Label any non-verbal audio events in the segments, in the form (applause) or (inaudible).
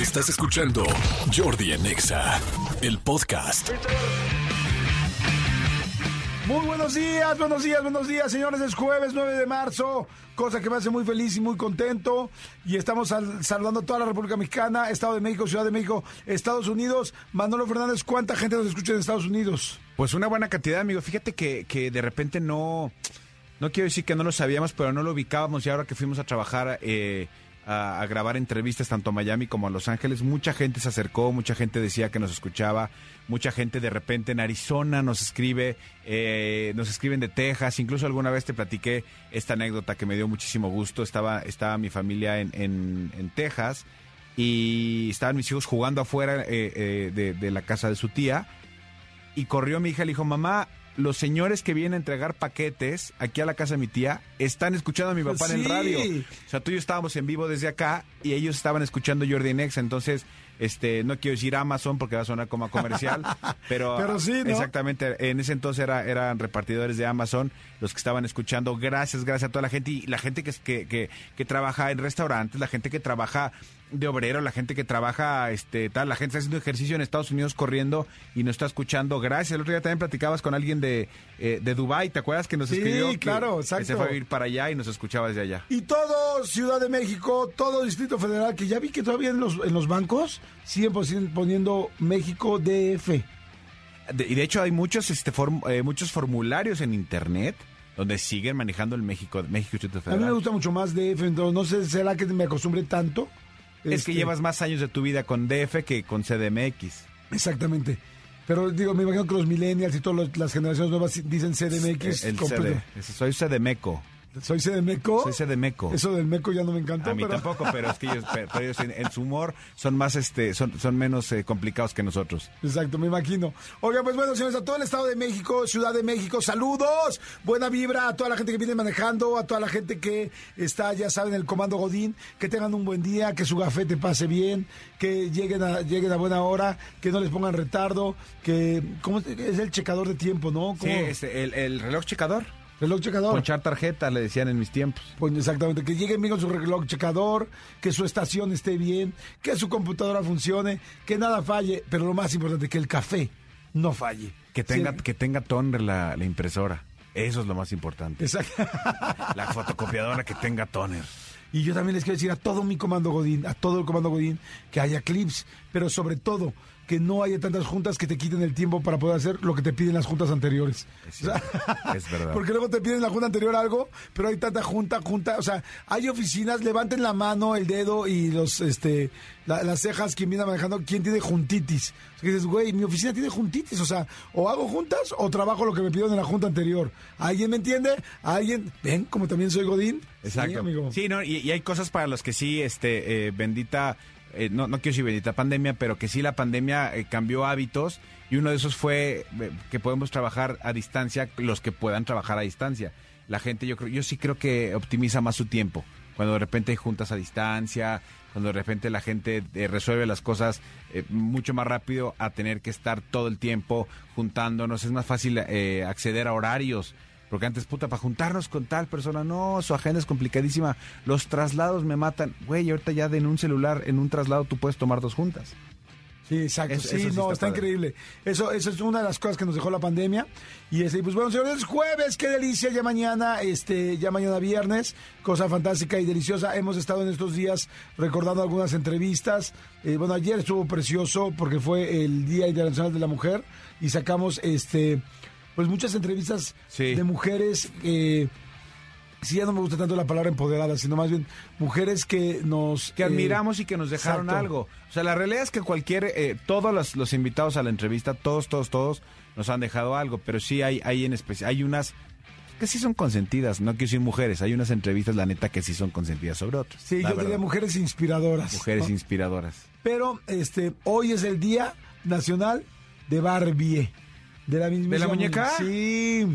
Estás escuchando Jordi en Exa, el podcast. Muy buenos días, buenos días, buenos días, señores. Es jueves 9 de marzo, cosa que me hace muy feliz y muy contento. Y estamos sal- saludando a toda la República Mexicana, Estado de México, Ciudad de México, Estados Unidos. Manolo Fernández, ¿cuánta gente nos escucha en Estados Unidos? Pues una buena cantidad, amigo. Fíjate que, que de repente no, no quiero decir que no lo sabíamos, pero no lo ubicábamos y ahora que fuimos a trabajar eh, a, grabar entrevistas tanto a Miami como a Los Ángeles, mucha gente se acercó, mucha gente decía que nos escuchaba, mucha gente de repente en Arizona nos escribe, eh, nos escriben de Texas, incluso alguna vez te platiqué esta anécdota que me dio muchísimo gusto. Estaba, estaba mi familia en, en, en Texas y estaban mis hijos jugando afuera eh, eh, de, de la casa de su tía. Y corrió mi hija y le dijo, mamá, los señores que vienen a entregar paquetes aquí a la casa de mi tía están escuchando a mi papá en el radio. O sea, tú y yo estábamos en vivo desde acá y ellos estaban escuchando Jordi Nexa. Entonces, este, no quiero decir Amazon porque va a sonar como comercial, (laughs) pero, Pero sí, ¿no? exactamente, en ese entonces era, eran repartidores de Amazon los que estaban escuchando. Gracias, gracias a toda la gente y la gente que, que, que, que trabaja en restaurantes, la gente que trabaja de obrero, la gente que trabaja, este, tal, la gente está haciendo ejercicio en Estados Unidos corriendo y nos está escuchando. Gracias. El otro día también platicabas con alguien de, eh, de Dubai, ¿te acuerdas que nos Sí, escribió? claro, Que se fue a vivir para allá y nos escuchaba desde allá. Y todo Ciudad de México, todo Distrito Federal, que ya vi que todavía en los, en los bancos siguen poniendo México DF. De- y de hecho hay muchos, este, form- eh, muchos formularios en internet donde siguen manejando el México, México Distrito A mí Federal. me gusta mucho más DF, entonces no sé, ¿será que me acostumbré tanto? Es Este, que llevas más años de tu vida con DF que con CDMX. Exactamente. Pero digo, me imagino que los millennials y todas las generaciones nuevas dicen CDMX. el completo. CD. Soy CDMeco. ¿Soy CDMeco? Soy CDMeco. Eso del meco ya no me encantó. A mí pero... tampoco, pero es que ellos, pero- pero ellos en, en su humor son más, este, son, son menos eh, complicados que nosotros. Exacto, me imagino. Oiga, pues bueno, señores, a todo el Estado de México, Ciudad de México, saludos, buena vibra a toda la gente que viene manejando, a toda la gente que está, ya saben, en el Comando Godín, que tengan un buen día, que su gafete pase bien, que lleguen a, lleguen a buena hora, que no les pongan retardo, que ¿cómo es es el checador de tiempo, ¿no? Sí, ¿Cómo? este, el, el reloj checador. Reloj checador. Ponchar tarjeta, le decían en mis tiempos. Pues exactamente, que lleguen bien con su reloj checador, que su estación esté bien, que su computadora funcione, que nada falle, pero lo más importante, que el café no falle. Que tenga, Sí, que tenga toner la, la impresora. Eso es lo más importante. Exacto. (laughs) La fotocopiadora que tenga toner. Y yo también les quiero decir a todo mi comando Godín, a todo el comando Godín, que haya clips, pero sobre todo que no haya tantas juntas que te quiten el tiempo para poder hacer lo que te piden las juntas anteriores. Es, es verdad. (laughs) Porque luego te piden en la junta anterior algo, pero hay tanta junta, junta, o sea, hay oficinas, levanten la mano, el dedo y los, este, la- las cejas, quien viene manejando, quien tiene juntitis. O sea, que dices, güey, mi oficina tiene juntitis, o sea, o hago juntas o trabajo lo que me pidieron en la junta anterior. ¿Alguien me entiende? ¿Alguien? Ven, como también soy Godín. Exacto. Sí, amigo. Sí, no, y, y hay cosas para los que sí, este, eh, bendita, eh, no, no quiero decir bendita pandemia, pero que sí la pandemia eh, cambió hábitos y uno de esos fue eh, que podemos trabajar a distancia, los que puedan trabajar a distancia. La gente, yo creo, yo sí creo que optimiza más su tiempo. Cuando de repente juntas a distancia, cuando de repente la gente resuelve las cosas mucho más rápido a tener que estar todo el tiempo juntándonos, es más fácil eh, acceder a horarios. Porque antes, puta, para juntarnos con tal persona, no, su agenda es complicadísima. Los traslados me matan. Güey, ahorita ya de en un celular, en un traslado, tú puedes tomar dos juntas. Sí, exacto. Eso- sí, eso sí no, está increíble. Eso, eso es una de las cosas que nos dejó la pandemia. Y este, pues bueno, señores, jueves, qué delicia. Ya mañana, este, ya mañana viernes, cosa fantástica y deliciosa. Hemos estado en estos días recordando algunas entrevistas. Eh, bueno, ayer estuvo precioso porque fue el Día Internacional de la Mujer y sacamos, este, pues muchas entrevistas Sí. de mujeres. Eh, Sí, ya no me gusta tanto la palabra empoderada, sino más bien mujeres que nos... Que eh, admiramos y que nos dejaron exacto. algo. O sea, la realidad es que cualquier, eh, todos los, los invitados a la entrevista, todos, todos, todos, nos han dejado algo. Pero sí hay, hay en especial, hay unas que sí son consentidas, no quiero decir mujeres, hay unas entrevistas, la neta, que sí son consentidas sobre otras. Sí, yo diría mujeres inspiradoras. Mujeres ¿no? inspiradoras. Pero este, hoy es el Día Nacional de Barbie. De la misma ¿De la muñeca? Sí,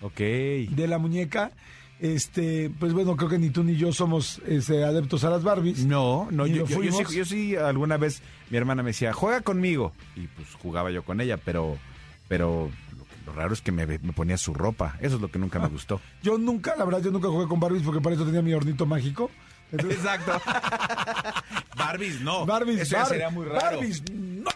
Ok. de la muñeca. Este, pues bueno, creo que ni tú ni yo somos este, adeptos a las Barbies. No, no, yo, yo- yo sí, yo sí alguna vez mi hermana me decía, juega conmigo. Y pues jugaba yo con ella, pero, pero lo, raro es que me, me ponía su ropa. Eso es lo que nunca me gustó. Yo nunca, la verdad, yo nunca jugué con Barbies porque para eso tenía mi hornito mágico. Entonces, Exacto. (laughs) Barbies no. Barbies, Eso ya Bar- sería muy raro. Barbies, no.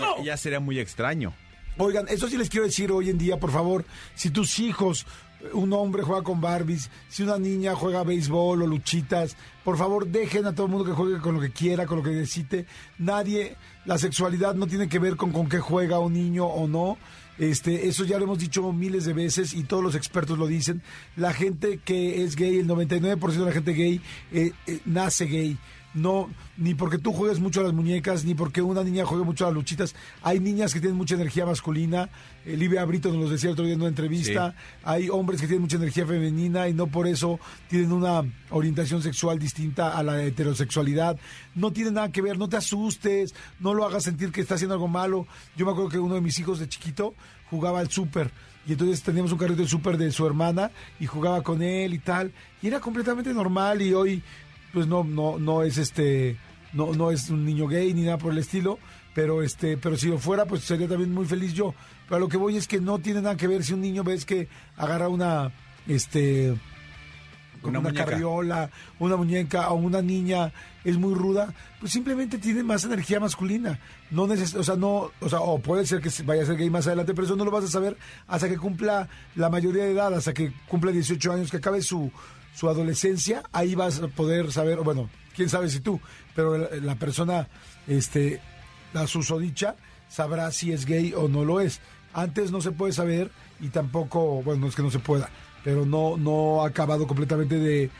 No, Ya sería muy extraño. Oigan, eso sí les quiero decir hoy en día, por favor, si tus hijos, un hombre juega con Barbies, si una niña juega béisbol o luchitas, por favor dejen a todo el mundo que juegue con lo que quiera, con lo que necesite. Nadie, la sexualidad no tiene que ver con con qué juega un niño o no. Este, eso ya lo hemos dicho miles de veces y todos los expertos lo dicen. La gente que es gay, el 99% de la gente gay eh, eh, nace gay. No, ni porque tú juegues mucho a las muñecas, ni porque una niña juegue mucho a las luchitas. Hay niñas que tienen mucha energía masculina. Eh, Livia Brito nos lo decía el otro día en una entrevista. Hay hombres que tienen mucha energía femenina y no por eso tienen una orientación sexual distinta a la heterosexualidad. No tiene nada que ver, no te asustes, no lo hagas sentir que está haciendo algo malo. Yo me acuerdo que uno de mis hijos de chiquito jugaba al súper. Y entonces teníamos un carrito de súper de su hermana y jugaba con él y tal. Y era completamente normal y hoy pues no, no, no es este, no, no es un niño gay ni nada por el estilo, pero este, pero si lo fuera, pues sería también muy feliz yo. Pero a lo que voy es que no tiene nada que ver si un niño ves que agarra una, este, como Una una, carriola, una muñeca o una niña es muy ruda, pues simplemente tiene más energía masculina. No neces o sea, no, o sea, o puede ser que vaya a ser gay más adelante, pero eso no lo vas a saber hasta que cumpla la mayoría de edad, hasta que cumpla 18 años, que acabe su, su adolescencia, ahí vas a poder saber, bueno, quién sabe si tú, pero la, la persona, este, la susodicha, sabrá si es gay o no lo es. Antes no se puede saber y tampoco, bueno, no es que no se pueda, pero no, no ha acabado completamente de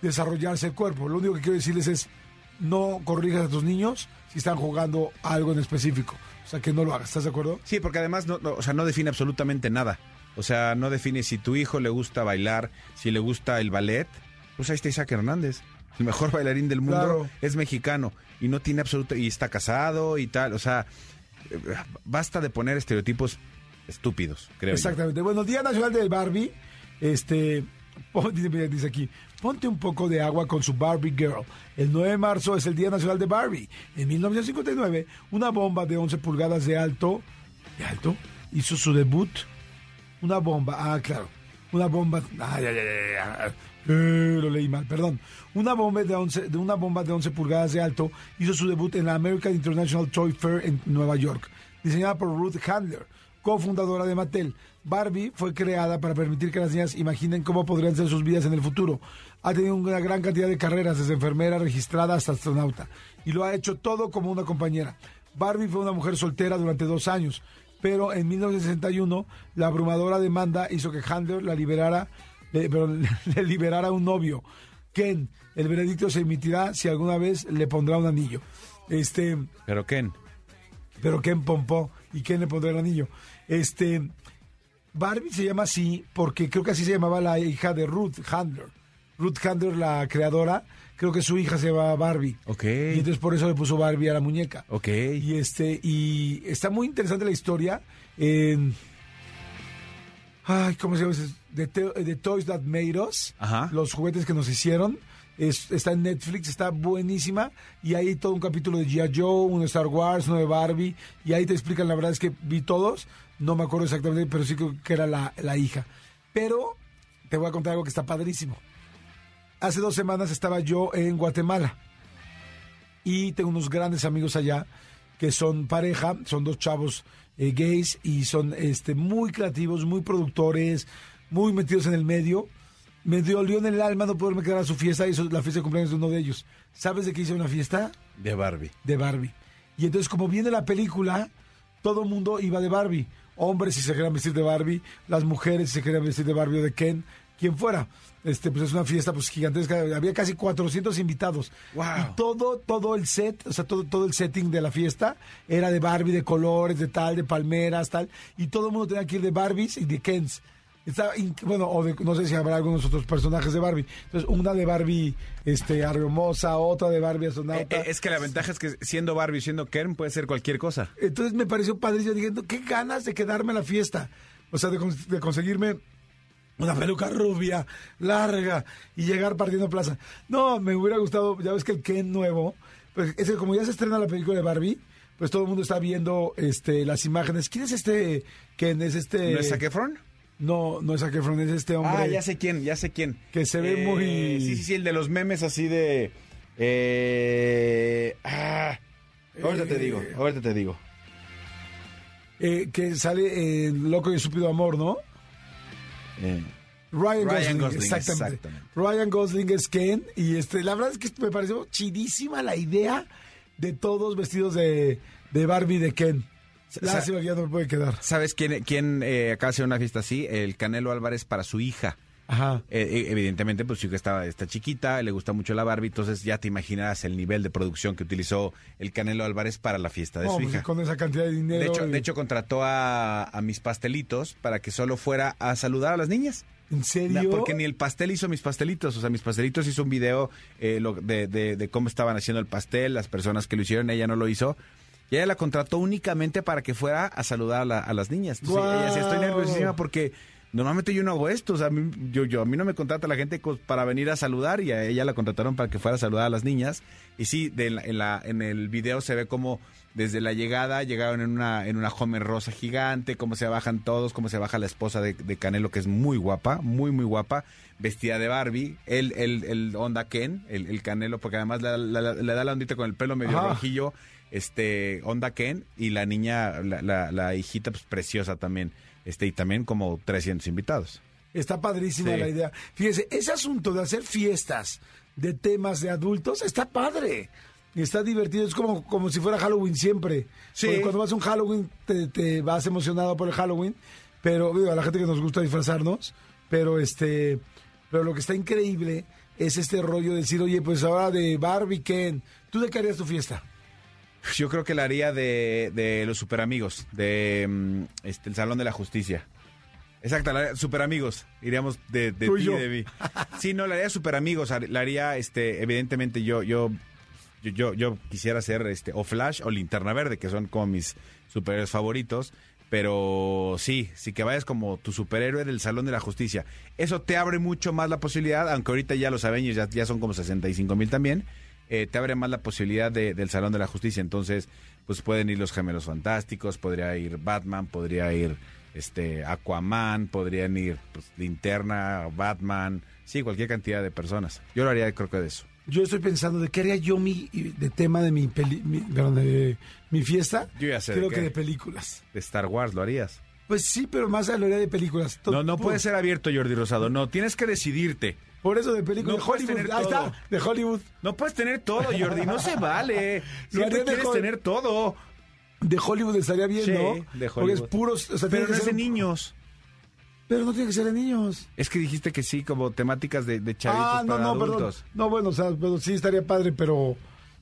desarrollarse el cuerpo. Lo único que quiero decirles es, no corrijas a tus niños si están jugando algo en específico. O sea, que no lo hagas, ¿estás de acuerdo? Sí, porque además no, o sea, no define absolutamente nada. O sea, no define si tu hijo le gusta bailar, si le gusta el ballet. Pues ahí está Isaac Hernández. El mejor (laughs) bailarín del mundo Claro. es mexicano y no tiene absoluto y está casado y tal, o sea, eh, basta de poner estereotipos estúpidos, creo. yo. Exactamente. Bueno, Día Nacional del Barbie, este, (laughs) dice aquí, ponte un poco de agua con su Barbie Girl. El 9 de marzo es el Día Nacional de Barbie. En 1959, una bomba de 11 pulgadas de alto, de alto, hizo su debut. Una bomba, ah, claro. Una bomba, ya, ya, ya. Eh, lo leí mal, perdón. Una bomba de 11, de una bomba de 11 pulgadas de alto hizo su debut en la American International Toy Fair en Nueva York, diseñada por Ruth Handler, cofundadora de Mattel. Barbie fue creada para permitir que las niñas imaginen cómo podrían ser sus vidas en el futuro. Ha tenido una gran cantidad de carreras, desde enfermera registrada hasta astronauta, y lo ha hecho todo como una compañera. Barbie fue una mujer soltera durante dos años, pero en 1961 la abrumadora demanda hizo que Handler la liberara, (laughs) le, liberara un novio. Ken, el veredicto se emitirá si alguna vez le pondrá un anillo. Este, Pero Ken, pero Ken pompó y Ken le pondrá el anillo. Este, Barbie se llama así porque creo que así se llamaba la hija de Ruth Handler. Ruth Handler, la creadora, creo que su hija se llamaba Barbie. Ok. Y entonces por eso le puso Barbie a la muñeca. ok. Y este, y está muy interesante la historia. Ay, ¿cómo se llama? To- The Toys That Made Us. Ajá. Los juguetes que nos hicieron. Es- está en Netflix, está buenísima. Y hay todo un capítulo de G.I. Joe, uno de Star Wars, uno de Barbie. Y ahí te explican, la verdad es que vi todos. No me acuerdo exactamente, pero sí creo que era la, la hija. Pero te voy a contar algo que está padrísimo. Hace dos semanas estaba yo en Guatemala y tengo unos grandes amigos allá que son pareja, son dos chavos eh, gays y son este muy creativos, muy productores, muy metidos en el medio. Me dolió en el alma no poderme quedar a su fiesta, hizo la fiesta de cumpleaños de uno de ellos. ¿Sabes de qué hice una fiesta? De Barbie. De Barbie. Y entonces como viene la película, todo el mundo iba de Barbie. Hombres si se querían vestir de Barbie, las mujeres si se querían vestir de Barbie o de Ken, quien fuera. Este, pues es una fiesta pues gigantesca, había casi 400 invitados. Wow. Y todo, todo el set, o sea, todo, todo el setting de la fiesta era de Barbie, de colores, de tal, de palmeras, tal. Y todo el mundo tenía que ir de Barbies y de Kens. Estaba inc- bueno, o de, no sé si habrá algunos otros personajes de Barbie. Entonces, una de Barbie este, hermosa, otra de Barbie Eh, astronauta. eh, es que la ventaja es que siendo Barbie, siendo Ken, puede ser cualquier cosa. Entonces me pareció padre. Yo dije, qué ganas de quedarme a la fiesta. O sea, de, de conseguirme una peluca rubia, larga, y llegar partiendo plaza. No, me hubiera gustado, ya ves que el Ken nuevo, pues es que como ya se estrena la película de Barbie, pues todo el mundo está viendo este las imágenes. ¿Quién es este Ken? Es este... ¿No es Zac Efron? No, no es Zac Efron, es este hombre... Ah, ya sé quién, ya sé quién. Que se ve Eh, muy- Sí, sí, sí, el de los memes así de... Eh, ah, ahorita te digo, ahorita te digo. Eh, que sale en Loco y Estúpido Amor, ¿no? Eh, Ryan, Ryan Gosling, Gosling, exactamente. exactamente. Ryan Gosling es Ken y este, la verdad es que me pareció chidísima la idea de todos vestidos de, de Barbie de Ken. Lástima que ya no me puede quedar. ¿Sabes quién, quién eh, acaba de hacer una fiesta así? El Canelo Álvarez para su hija. Ajá. Eh, eh, evidentemente, pues su hija estaba, está chiquita, le gusta mucho la Barbie, entonces ya te imaginarás el nivel de producción que utilizó el Canelo Álvarez para la fiesta de No, su pues, hija. con esa cantidad de dinero. De hecho, y- de hecho contrató a, a mis pastelitos para que solo fuera a saludar a las niñas. ¿En serio? Porque ni el pastel hizo mis pastelitos. O sea, mis pastelitos hizo un video eh, lo- de, de- de cómo estaban haciendo el pastel, las personas que lo hicieron, ella no lo hizo. Y ella la contrató únicamente para que fuera a saludar a, la- a las niñas. Entonces, ella decía, estoy nerviosísima porque normalmente yo no hago esto. O sea, yo, yo, a mí no me contrata la gente para venir a saludar y a ella la contrataron para que fuera a saludar a las niñas. Y sí, de la- en, la, en el video se ve como desde la llegada llegaron en una, en una Homer rosa gigante, cómo se bajan todos, cómo se baja la esposa de, de Canelo, que es muy guapa, muy, muy guapa, vestida de Barbie, el, el, el onda Ken, el, el Canelo, porque además le, da- le- le da la ondita con el pelo medio Ajá. rojillo, este, onda Ken, y la niña, la, la, la hijita, pues preciosa también, este, y también como 300 invitados. Está padrísima Sí. la idea. Fíjese, ese asunto de hacer fiestas de temas de adultos está padre. Y está divertido, es como, como si fuera Halloween siempre. Sí. Porque cuando vas a un Halloween te, te vas emocionado por el Halloween, pero digo, a la gente que nos gusta disfrazarnos, pero este, pero lo que está increíble es este rollo de decir, oye, pues ahora de Barbie Ken, ¿tú de qué harías tu fiesta? Yo creo que la haría de, de los superamigos, de mm, este, el Salón de la Justicia. Exacto, la haría super amigos. Iríamos de, de ti y de mí. (laughs) Sí, no, la haría super amigos. La haría, este, evidentemente, yo, yo, yo, yo, yo quisiera ser este, o Flash o Linterna Verde, que son como mis superhéroes favoritos. Pero sí, sí que vayas como tu superhéroe del Salón de la Justicia. Eso te abre mucho más la posibilidad, aunque ahorita ya los Avengers ya, ya son como 65 mil también, eh, te abre más la posibilidad de- del Salón de la Justicia. Entonces, pues pueden ir los Gemelos Fantásticos, podría ir Batman, podría ir este Aquaman, podrían ir pues, Linterna, Batman, sí, cualquier cantidad de personas. Yo lo haría creo que de eso. Yo estoy pensando de qué haría yo mi, de tema de mi, peli- mi- perdón, de mi fiesta. Yo ya sé de Creo qué. que de películas. De Star Wars lo harías. Pues sí, pero más a lo haría de películas. No, no pu- puede ser abierto, Jordi Rosado. No, tienes que decidirte. Por eso de películas. No de Hollywood. tener Ahí todo. está, de Hollywood. No puedes tener todo, Jordi. No se vale. (laughs) Siempre quieres Hol- tener todo. De Hollywood estaría bien, Sí, ¿no? de Porque es Hollywood. puros. o sea, Pero no es de un- niños. Pero no tiene que ser de niños. Es que dijiste que sí, como temáticas de, de chavitos ah, no, para no, adultos. perdón. No, bueno, o sea, pero sí estaría padre, pero.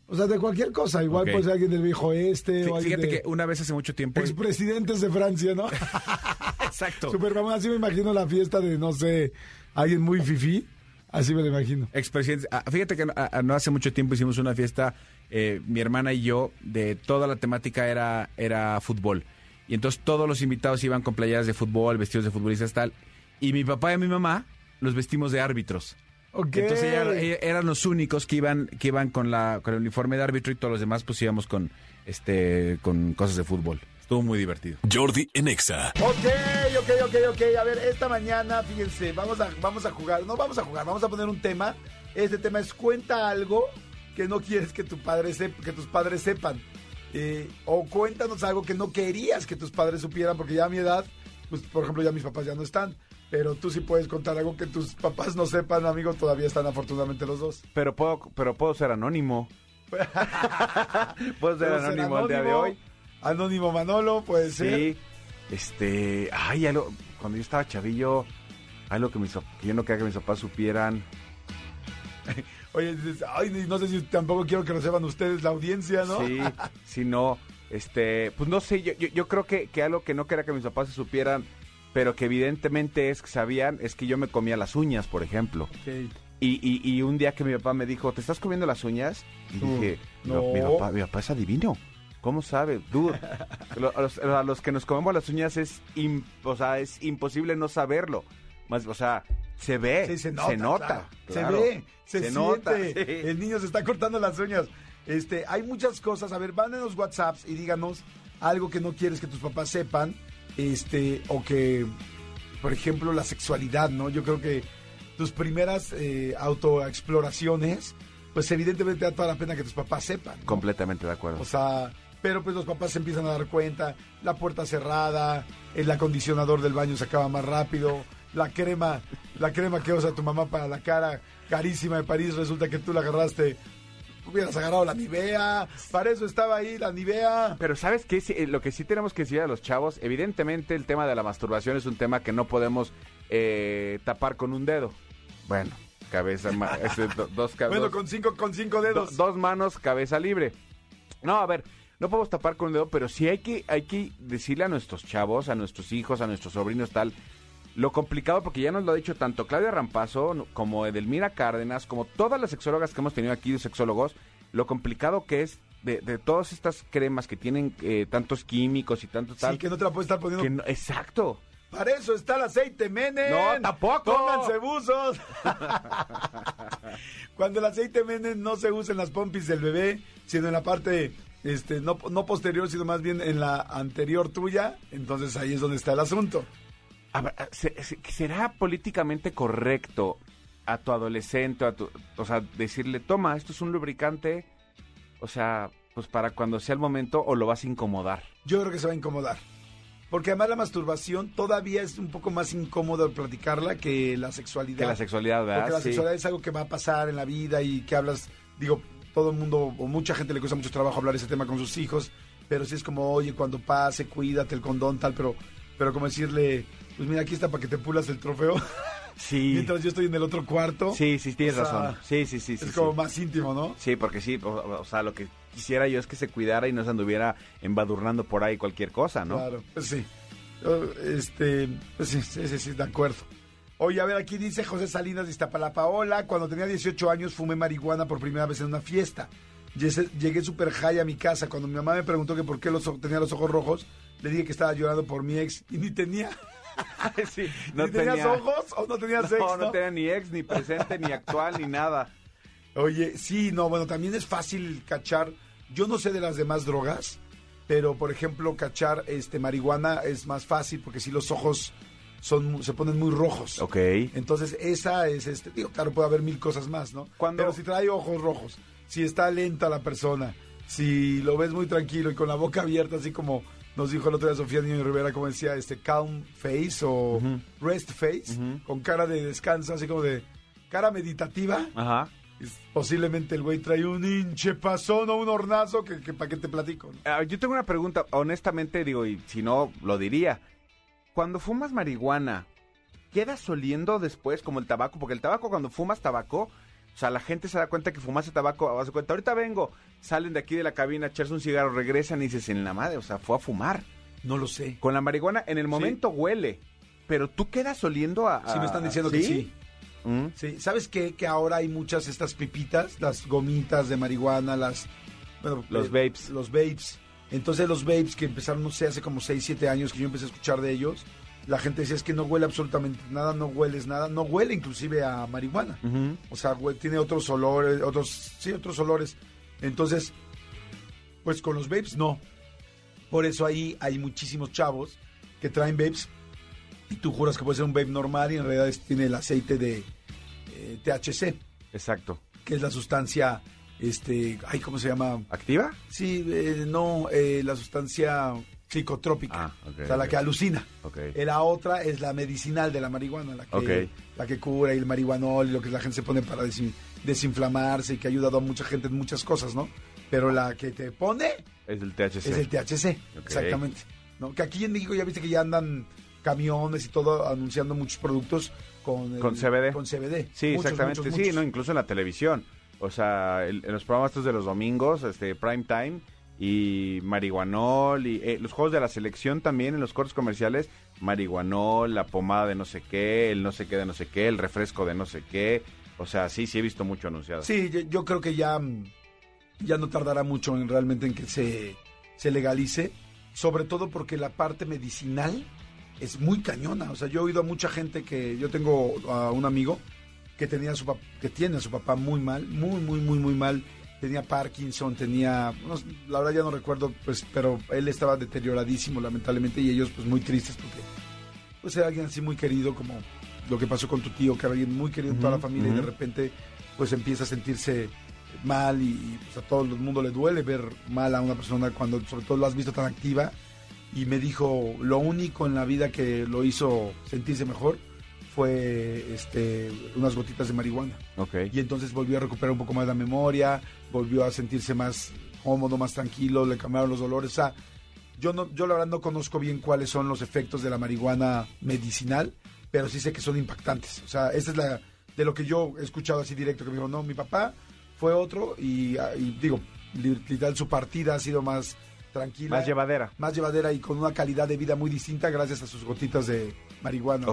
O sea, de cualquier cosa. Igual Ok. puede ser alguien del viejo este Fí- o alguien Fíjate de que una vez hace mucho tiempo. expresidentes de Francia, ¿no? (laughs) Exacto. Super así me imagino la fiesta de, no sé, alguien muy fifí. Así me lo imagino. Expresidentes. Ah, fíjate que no, ah, no hace mucho tiempo hicimos una fiesta, eh, mi hermana y yo, de toda la temática era, era fútbol. Y entonces todos los invitados iban con playeras de fútbol, vestidos de futbolistas, tal. Y mi papá y mi mamá los vestimos de árbitros. Ok. Entonces ella- ella- eran los únicos que iban, que iban con la, con el uniforme de árbitro y todos los demás pues íbamos con este, con cosas de fútbol. Estuvo muy divertido. Jordi en Exa. Ok, ok, ok, ok. A ver, esta mañana, fíjense, vamos a, vamos a jugar. No vamos a jugar, vamos a poner un tema. Este tema es cuenta algo que no quieres que, tu padre sep- que tus padres sepan. Eh, o cuéntanos algo que no querías que tus padres supieran, porque ya a mi edad, pues por ejemplo, ya mis papás ya no están. Pero tú sí puedes contar algo que tus papás no sepan, amigo. Todavía están afortunadamente los dos. Pero puedo, pero puedo ser anónimo. (laughs) puedo ser Puedo ser anónimo el día de hoy. Anónimo Manolo, puede ser. Sí. Este, ay, algo, cuando yo estaba chavillo, algo que, mis, que yo no quería que mis papás supieran. (laughs) Oye, ay, no sé si tampoco quiero que lo sepan ustedes, la audiencia, ¿no? Sí, (laughs) si no, este, pues no sé, yo, yo, yo creo que, que algo que no quería que mis papás se supieran, pero que evidentemente es que sabían, es que yo me comía las uñas, por ejemplo. Ok. Y, y, y un día que mi papá me dijo, ¿te estás comiendo las uñas? Y Uh, dije, no. mi, papá, mi papá es adivino. ¿Cómo sabe? Dude, a, los, a los que nos comemos las uñas es, im- o sea, es imposible no saberlo. Más, o sea, se ve, Sí, se nota. claro. claro. Se ve, se, Se siente. nota, sí. El niño se está cortando las uñas. Este, hay muchas cosas. A ver, mándenos WhatsApps y díganos algo que no quieres que tus papás sepan. Este, o que, por ejemplo, la sexualidad, ¿no? Yo creo que tus primeras eh, autoexploraciones, pues evidentemente da toda la pena que tus papás sepan. ¿no? Completamente de acuerdo. O sea, pero pues los papás se empiezan a dar cuenta, la puerta cerrada, el acondicionador del baño se acaba más rápido, la crema, la crema que usa tu mamá para la cara, carísima de París, resulta que tú la agarraste, hubieras agarrado la Nivea, para eso estaba ahí la Nivea. Pero ¿sabes qué? Eh, Lo que sí tenemos que decir a los chavos, evidentemente el tema de la masturbación es un tema que no podemos eh, tapar con un dedo. Bueno, cabeza, ma- (laughs) este, do- dos, ca- Bueno, con cinco, con cinco do- dedos. dos manos, cabeza libre. No, a ver, no podemos tapar con un dedo, pero sí hay que, hay que decirle a nuestros chavos, a nuestros hijos, a nuestros sobrinos, tal, lo complicado, porque ya nos lo ha dicho tanto Claudia Rampazo como Edelmira Cárdenas, como todas las sexólogas que hemos tenido aquí de sexólogos, lo complicado que es de, de todas estas cremas que tienen eh, tantos químicos y tanto tal. Sí, que no te la puedes estar poniendo. que no- exacto. Para eso está el aceite Menem. No, tampoco. Pónganse buzos. (laughs) Cuando el aceite Menem no se usa en las pompis del bebé, sino en la parte este no, no posterior, sino más bien en la anterior tuya, entonces ahí es donde está el asunto. A ver, ¿se- se- ¿Será políticamente correcto a tu adolescente, a tu, o sea, decirle, toma, esto es un lubricante, o sea, pues para cuando sea el momento o lo vas a incomodar? Yo creo que se va a incomodar. Porque además la masturbación todavía es un poco más incómodo platicarla que la sexualidad. Que la sexualidad, ¿verdad? Porque la Sí. sexualidad es algo que va a pasar en la vida y que hablas, digo, todo el mundo o mucha gente le cuesta mucho trabajo hablar ese tema con sus hijos, pero sí es como, oye, cuando pase, cuídate el condón, tal, pero, pero como decirle, pues mira, aquí está para que te pulas el trofeo, (laughs) Sí. mientras yo estoy en el otro cuarto. Sí, sí, tienes O sea, razón. Sí, sí, sí. es sí. como más íntimo, ¿no? Sí, porque sí, o, o sea, lo que quisiera yo es que se cuidara y no se anduviera embadurnando por ahí cualquier cosa, ¿no? Claro, pues sí. Este, pues sí, sí, sí, de acuerdo. Oye, a ver, aquí dice José Salinas de Iztapalapa. Hola, cuando tenía 18 años fumé marihuana por primera vez en una fiesta. Llegué, super high a mi casa. Cuando mi mamá me preguntó que por qué los, tenía los ojos rojos, le dije que estaba llorando por mi ex y ni tenía. (laughs) sí, ¿Ni tenías ojos o no tenías ex? No, no? no tenía ni ex, ni presente, ni actual, ni nada. Oye, sí, no, bueno, también es fácil cachar. Yo no sé de las demás drogas, pero por ejemplo, cachar este marihuana es más fácil porque si los ojos son se ponen muy rojos. Ok. Entonces, esa es este, digo, claro, puede haber mil cosas más, ¿no? Cuando- Pero si trae ojos rojos, si está lenta la persona, si lo ves muy tranquilo y con la boca abierta, así como nos dijo el otro día Sofía Niño Rivera, como decía, este calm face o rest face, Ujú. con cara de descanso, así como de cara meditativa. Ajá. Posiblemente el güey trae un hinche pasón o un hornazo que, que para qué te platico. ¿no? Ah, yo tengo una pregunta, honestamente digo, y si no, lo diría. Cuando fumas marihuana, ¿quedas oliendo después como el tabaco? Porque el tabaco, cuando fumas tabaco, o sea, la gente se da cuenta que fumaste tabaco, hace cuenta, ahorita vengo, salen de aquí de la cabina, echarse un cigarro, regresan y dices, en la madre, o sea, fue a fumar. No lo sé. Con la marihuana, en el momento huele, pero tú quedas oliendo a... Sí me están a- diciendo que sí. Mm. Sí, ¿sabes qué? Que ahora hay muchas estas pipitas, las gomitas de marihuana, las... bueno, Los eh, vapes. Los vapes. Entonces los vapes que empezaron, no sé, hace como 6, 7 años que yo empecé a escuchar de ellos, la gente decía es que no huele absolutamente nada, no hueles nada, no huele inclusive a marihuana. O sea, tiene otros olores, otros, sí, otros olores. Entonces, pues con los vapes no. Por eso ahí hay muchísimos chavos que traen vapes y tú juras que puede ser un vape normal y en realidad es- tiene el aceite de eh, THC, Exacto. que es la sustancia, este, ay, ¿cómo se llama? ¿Activa? Sí, eh, no, eh, la sustancia psicotrópica, Ah, o sea, la que alucina. Ok. Eh, La otra es la medicinal de la marihuana, la que, la que cura y el marihuanol y lo que la gente se pone para desin- desinflamarse y que ha ayudado a mucha gente en muchas cosas, ¿no? Pero la que te pone Es el THC. es el THC, exactamente. ¿no? Que aquí en México ya viste que ya andan camiones y todo anunciando muchos productos con, el- Con CBD. Con CBD. Sí, Muchos, exactamente. muchos, sí, muchos. no, incluso en la televisión. O sea, el- en los programas estos de los domingos, este, prime time y marihuanol y eh, los juegos de la selección también en los cortes comerciales, marihuanol, la pomada de no sé qué, el no sé qué de no sé qué, el refresco de no sé qué. O sea, sí, sí he visto mucho anunciado. Sí, yo, yo creo que ya, mm, ya no tardará mucho en realmente en que se, se legalice, sobre todo porque la parte medicinal es muy cañona. O sea, yo he oído a mucha gente que yo tengo a un amigo que tenía su que tiene a su papá muy mal, muy muy muy muy mal. Tenía Parkinson, tenía, no la verdad ya no recuerdo, pues, pero él estaba deterioradísimo lamentablemente y ellos pues muy tristes porque pues era alguien así muy querido como lo que pasó con tu tío, que era alguien muy querido en toda la familia y de repente pues empieza a sentirse mal y, y, pues, a todo el mundo le duele ver mal a una persona cuando sobre todo lo has visto tan activa y me dijo lo único en la vida que lo hizo sentirse mejor fue este unas gotitas de marihuana Ok. y entonces volvió a recuperar un poco más la memoria, volvió a sentirse más cómodo, más tranquilo, le cambiaron los dolores. O sea, yo, no, yo la verdad no conozco bien cuáles son los efectos de la marihuana medicinal, pero sí sé que son impactantes. O sea, esta es la de lo que yo he escuchado así directo, que me dijo, no, mi papá fue otro y, y digo, li- literal su partida ha sido más tranquila. Más llevadera. Más llevadera y con una calidad de vida muy distinta gracias a sus gotitas de marihuana. ¿no?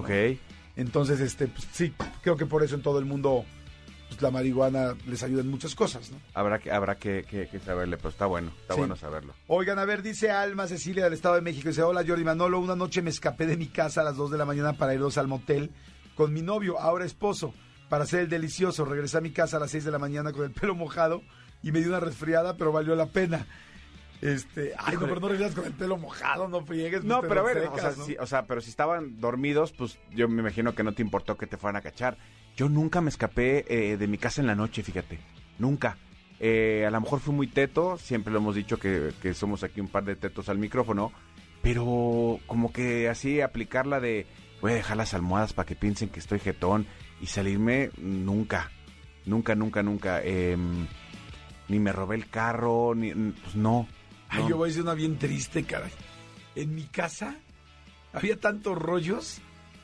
Entonces, este, pues, sí, creo que por eso en todo el mundo pues, la marihuana les ayuda en muchas cosas, ¿no? Habrá que, habrá que, que- que saberle, pero está bueno, está Sí. bueno saberlo. Oigan, a ver, dice Alma Cecilia del Estado de México. Dice, hola Jordi Manolo, una noche me escapé de mi casa a las 2 de la mañana para irnos al motel con mi novio, ahora esposo, para hacer el delicioso. Regresé a mi casa a las 6 de la mañana con el pelo mojado y me dio una resfriada, pero valió la pena. Este, ay, no, pero no regresas con el pelo mojado, no friegues. pues, No, te pero a ver, secas, o, sea, ¿no? si, o sea, pero si estaban dormidos, pues yo me imagino que no te importó que te fueran a cachar. Yo nunca me escapé eh, de mi casa en la noche, fíjate. Nunca. Eh, a lo mejor fui muy teto, siempre lo hemos dicho que, que somos aquí un par de tetos al micrófono, pero como que así aplicarla de voy a dejar las almohadas para que piensen que estoy jetón y salirme, nunca. Nunca, nunca, nunca. Em, ni me robé el carro, ni, pues no. Ay, no. yo voy a decir una bien triste, caray. En mi casa había tantos rollos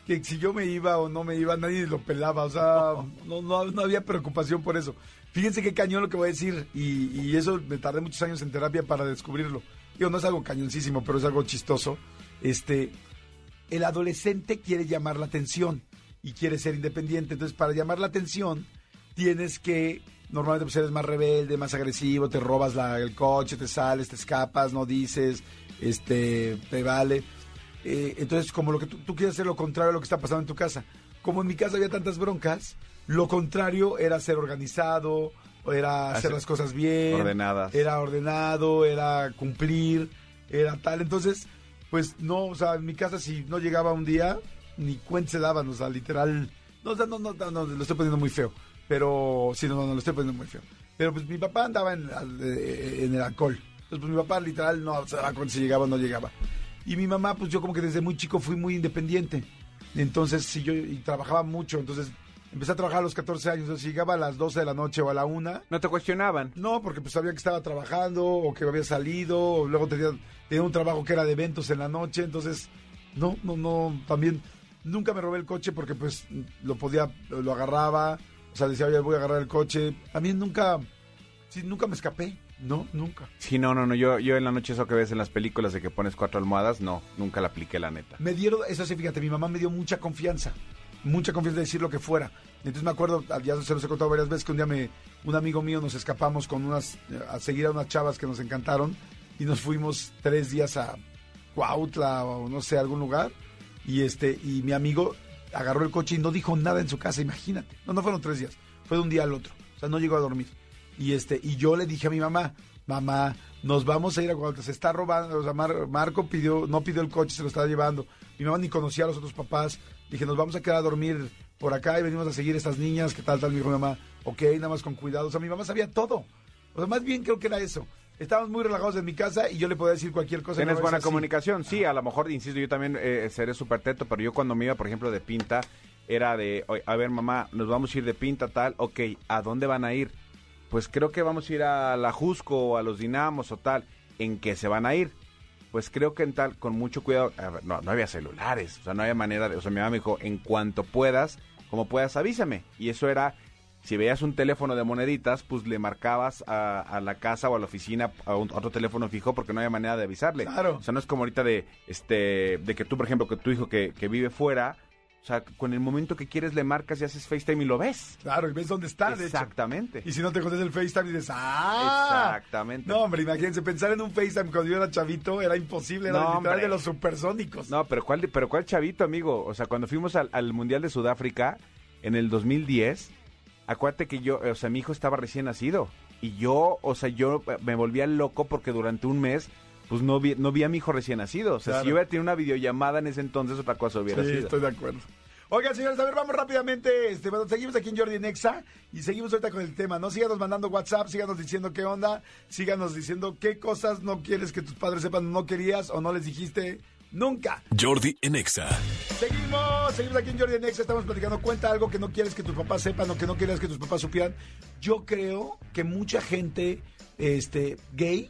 que si yo me iba o no me iba, nadie lo pelaba. O sea, no, no, no había preocupación por eso. Fíjense qué cañón lo que voy a decir. Y, y eso me tardé muchos años en terapia para descubrirlo. Digo, no es algo cañoncísimo, pero es algo chistoso. Este, el adolescente quiere llamar la atención y quiere ser independiente. Entonces, para llamar la atención, tienes que, normalmente pues eres más rebelde, más agresivo, te robas la- el coche, te sales, te escapas, no dices, este, te vale. Eh, entonces, como lo que tú, tú quieres hacer lo contrario a lo que está pasando en tu casa. Como en mi casa había tantas broncas, lo contrario era ser organizado, era hacer Hacer- las cosas bien, Ordenadas. era ordenado, era cumplir, era tal. Entonces, pues no, o sea, en mi casa si no llegaba un día, ni cuenta se daban, o sea, literal. No, no, no, no, lo estoy poniendo muy feo. Pero, sí, no, no, no, lo estoy poniendo muy feo. Pero pues mi papá andaba en, al- eh, en el alcohol. Entonces, pues mi papá literal no se daba cuenta si llegaba o no llegaba. Y mi mamá, pues yo como que desde muy chico fui muy independiente. Entonces, si yo y trabajaba mucho, entonces empecé a trabajar a los 14 años. Entonces, llegaba a las 12 de la noche o a la 1, No te cuestionaban. no, porque pues sabía que estaba trabajando o que había salido, o luego tenía, tenía un trabajo que era de eventos en la noche, entonces no, no, no, también nunca me robé el coche porque pues lo podía, lo agarraba, o sea, decía, oye, voy a agarrar el coche, también nunca, sí, nunca me escapé, no, nunca. Sí, no, no, no. Yo, yo en la noche eso que ves en las películas de que pones cuatro almohadas, no, nunca la apliqué, la neta. Me dieron, eso sí, fíjate, mi mamá me dio mucha confianza, mucha confianza de decir lo que fuera. Entonces me acuerdo, ya se los he contado varias veces, que un día me, un amigo mío nos escapamos con unas, a seguir a unas chavas que nos encantaron y nos fuimos tres días a Cuautla o no sé, algún lugar. Y este, y mi amigo agarró el coche y no dijo nada en su casa, imagínate. No, no fueron tres días, fue de un día al otro. O sea, no llegó a dormir. Y este, y yo le dije a mi mamá, mamá, nos vamos a ir a Cuautla, se está robando, o sea, Mar- Marco pidió, no pidió el coche, se lo estaba llevando. Mi mamá ni conocía a los otros papás. Dije, nos vamos a quedar a dormir por acá y venimos a seguir estas niñas, ¿qué tal, tal? Me dijo mi mamá, ok, nada más con cuidado. O sea, mi mamá sabía todo. O sea, más bien creo que era eso. Estábamos muy relajados en mi casa y yo le podía decir cualquier cosa. Tienes no, buena comunicación, sí, a lo mejor, insisto, yo también eh, seré súper teto, pero yo cuando me iba, por ejemplo, de pinta, era de, "Oye, a ver, mamá, nos vamos a ir de pinta tal, ok, ¿a dónde van a ir? Pues creo que vamos a ir a la Jusco o a los Dinamos o tal, ¿en qué se van a ir? Pues creo que en tal, con mucho cuidado, ver, no, no había celulares, o sea, no había manera de, o sea, mi mamá me dijo, en cuanto puedas, como puedas, avísame, y eso era... Si veías un teléfono de moneditas, pues le marcabas a, a la casa o a la oficina a, un- a otro teléfono fijo porque no había manera de avisarle. Claro. O sea, no es como ahorita de, este, de que tú, por ejemplo, que tu hijo que, que vive fuera, o sea, con el momento que quieres le marcas y haces FaceTime y lo ves. Claro, y ves dónde está, de hecho. Exactamente. Y si no te contestas el FaceTime y dices, ¡ah! Exactamente. No, hombre, imagínense, pensar en un FaceTime cuando yo era chavito era imposible, era No, literal de los supersónicos. No, pero ¿cuál, pero ¿cuál chavito, amigo? O sea, cuando fuimos al, al Mundial de Sudáfrica en el 2010, acuérdate que yo, o sea, mi hijo estaba recién nacido. Y yo, o sea, yo me volvía loco porque durante un mes, pues no vi, no vi a mi hijo recién nacido. O sea, Claro. si yo hubiera tenido una videollamada en ese entonces, otra cosa hubiera Sí, sido. estoy de acuerdo. Oigan, señores, a ver, vamos rápidamente. Este, bueno, seguimos aquí en Jordi Nexa y seguimos ahorita con el tema, ¿no? Síganos mandando WhatsApp, síganos diciendo qué onda, síganos diciendo qué cosas no quieres que tus padres sepan, no querías o no les dijiste nunca. Jordi en Exa. Seguimos, seguimos aquí en Jordi en Exa, estamos platicando. Cuenta algo que no quieres que tus papás sepan o que no quieres que tus papás supieran. Yo creo que mucha gente este, gay,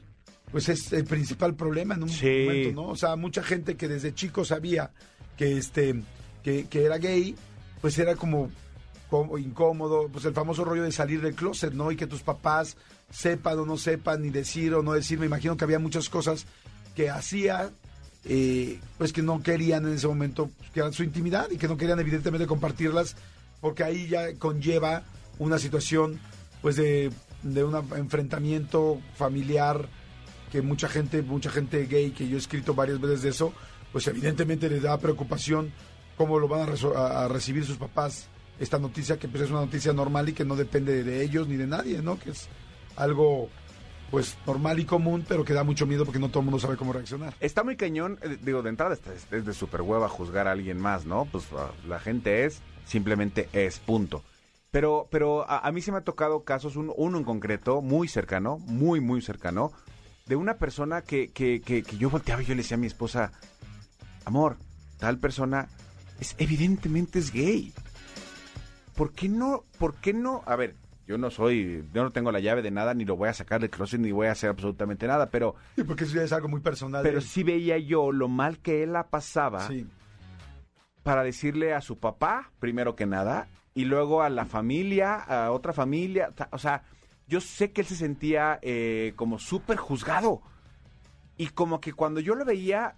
pues es el principal problema en un Sí. momento, ¿no? O sea, mucha gente que desde chico sabía que este que, que era gay, pues era como, como incómodo, pues el famoso rollo de salir del closet, ¿no? Y que tus papás sepan o no sepan, ni decir o no decir. Me imagino que había muchas cosas que hacía, eh, pues que no querían en ese momento, pues, su intimidad y que no querían evidentemente compartirlas, porque ahí ya conlleva una situación, pues de, de un enfrentamiento familiar que mucha gente, mucha gente gay, que yo he escrito varias veces de eso, pues evidentemente les da preocupación cómo lo van a recibir sus papás esta noticia, que pues es una noticia normal y que no depende de ellos ni de nadie, ¿no? Que es algo pues normal y común, pero que da mucho miedo porque no todo el mundo sabe cómo reaccionar. Está muy cañón, eh, digo, de entrada está- es, es de super hueva juzgar a alguien más, ¿no? Pues ah, la gente es, simplemente es, punto. Pero, pero a, mí se me ha tocado casos, un- uno en concreto, muy cercano, muy, muy cercano, de una persona que, que, que, que yo volteaba y yo le decía a mi esposa, amor, tal persona es evidentemente es gay. ¿Por qué no? ¿Por qué no? A ver, yo no soy, yo no tengo la llave de nada, ni lo voy a sacar del closet, ni voy a hacer absolutamente nada, pero, Sí, porque eso ya es algo muy personal. pero sí veía yo lo mal que él la pasaba Sí. para decirle a su papá, primero que nada, y luego a la familia, a otra familia. O sea, yo sé que él se sentía eh, como súper juzgado. Y como que cuando yo lo veía,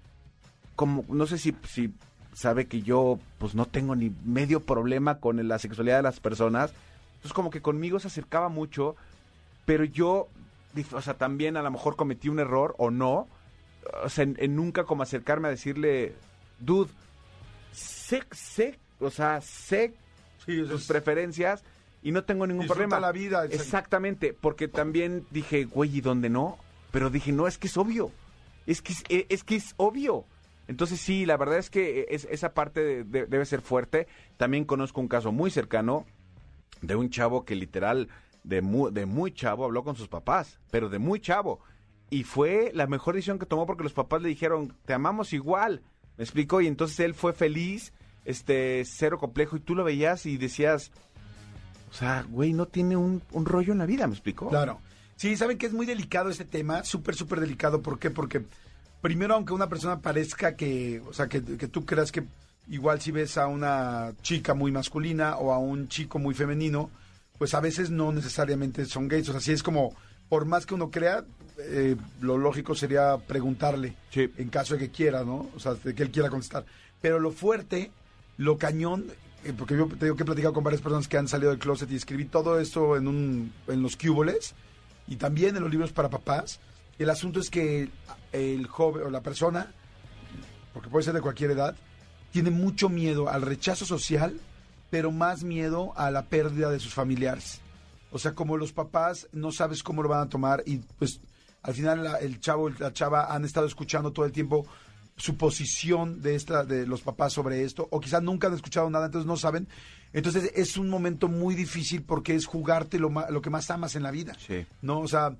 como, no sé si, si sabe que yo pues no tengo ni medio problema con la sexualidad de las personas. Entonces como que conmigo se acercaba mucho, pero yo, o sea, también a lo mejor cometí un error o no. O sea, en, en nunca como acercarme a decirle, dude, sé, sé, o sea, sé Sí, es- preferencias y no tengo ningún Disfruta problema. la vida. Exactamente, porque también dije, güey, ¿y dónde no? Pero dije, no, es que es obvio. Es que es, eh, es que es obvio. Entonces sí, la verdad es que es- esa parte de- de- debe ser fuerte. También conozco un caso muy cercano de un chavo que literal, de muy, chavo, habló con sus papás, pero de muy chavo. Y fue la mejor decisión que tomó porque los papás le dijeron, te amamos igual. ¿Me explicó? Y entonces él fue feliz, este, cero complejo, y tú lo veías y decías, o sea, güey, no tiene un, un rollo en la vida, ¿me explicó? Claro. Sí, saben que es muy delicado este tema, súper, súper delicado. ¿Por qué? Porque primero, aunque una persona parezca que, o sea, que, que tú creas que igual si ves a una chica muy masculina o a un chico muy femenino, pues a veces no necesariamente son gays. O sea, sí es como, por más que uno crea, eh, lo lógico sería preguntarle Sí. en caso de que quiera, ¿no? O sea, de que él quiera contestar. Pero lo fuerte, lo cañón, eh, porque yo te digo que he platicado con varias personas que han salido del closet y escribí todo esto en, un, en los cúboles y también en los libros para papás. El asunto es que el joven o la persona, porque puede ser de cualquier edad, tiene mucho miedo al rechazo social, pero más miedo a la pérdida de sus familiares. O sea, como los papás no sabes cómo lo van a tomar y pues al final la- el chavo y la chava han estado escuchando todo el tiempo su posición de esta de los papás sobre esto o quizás nunca han escuchado nada entonces no saben entonces es un momento muy difícil porque es jugarte lo, lo que más amas en la vida Sí. no o sea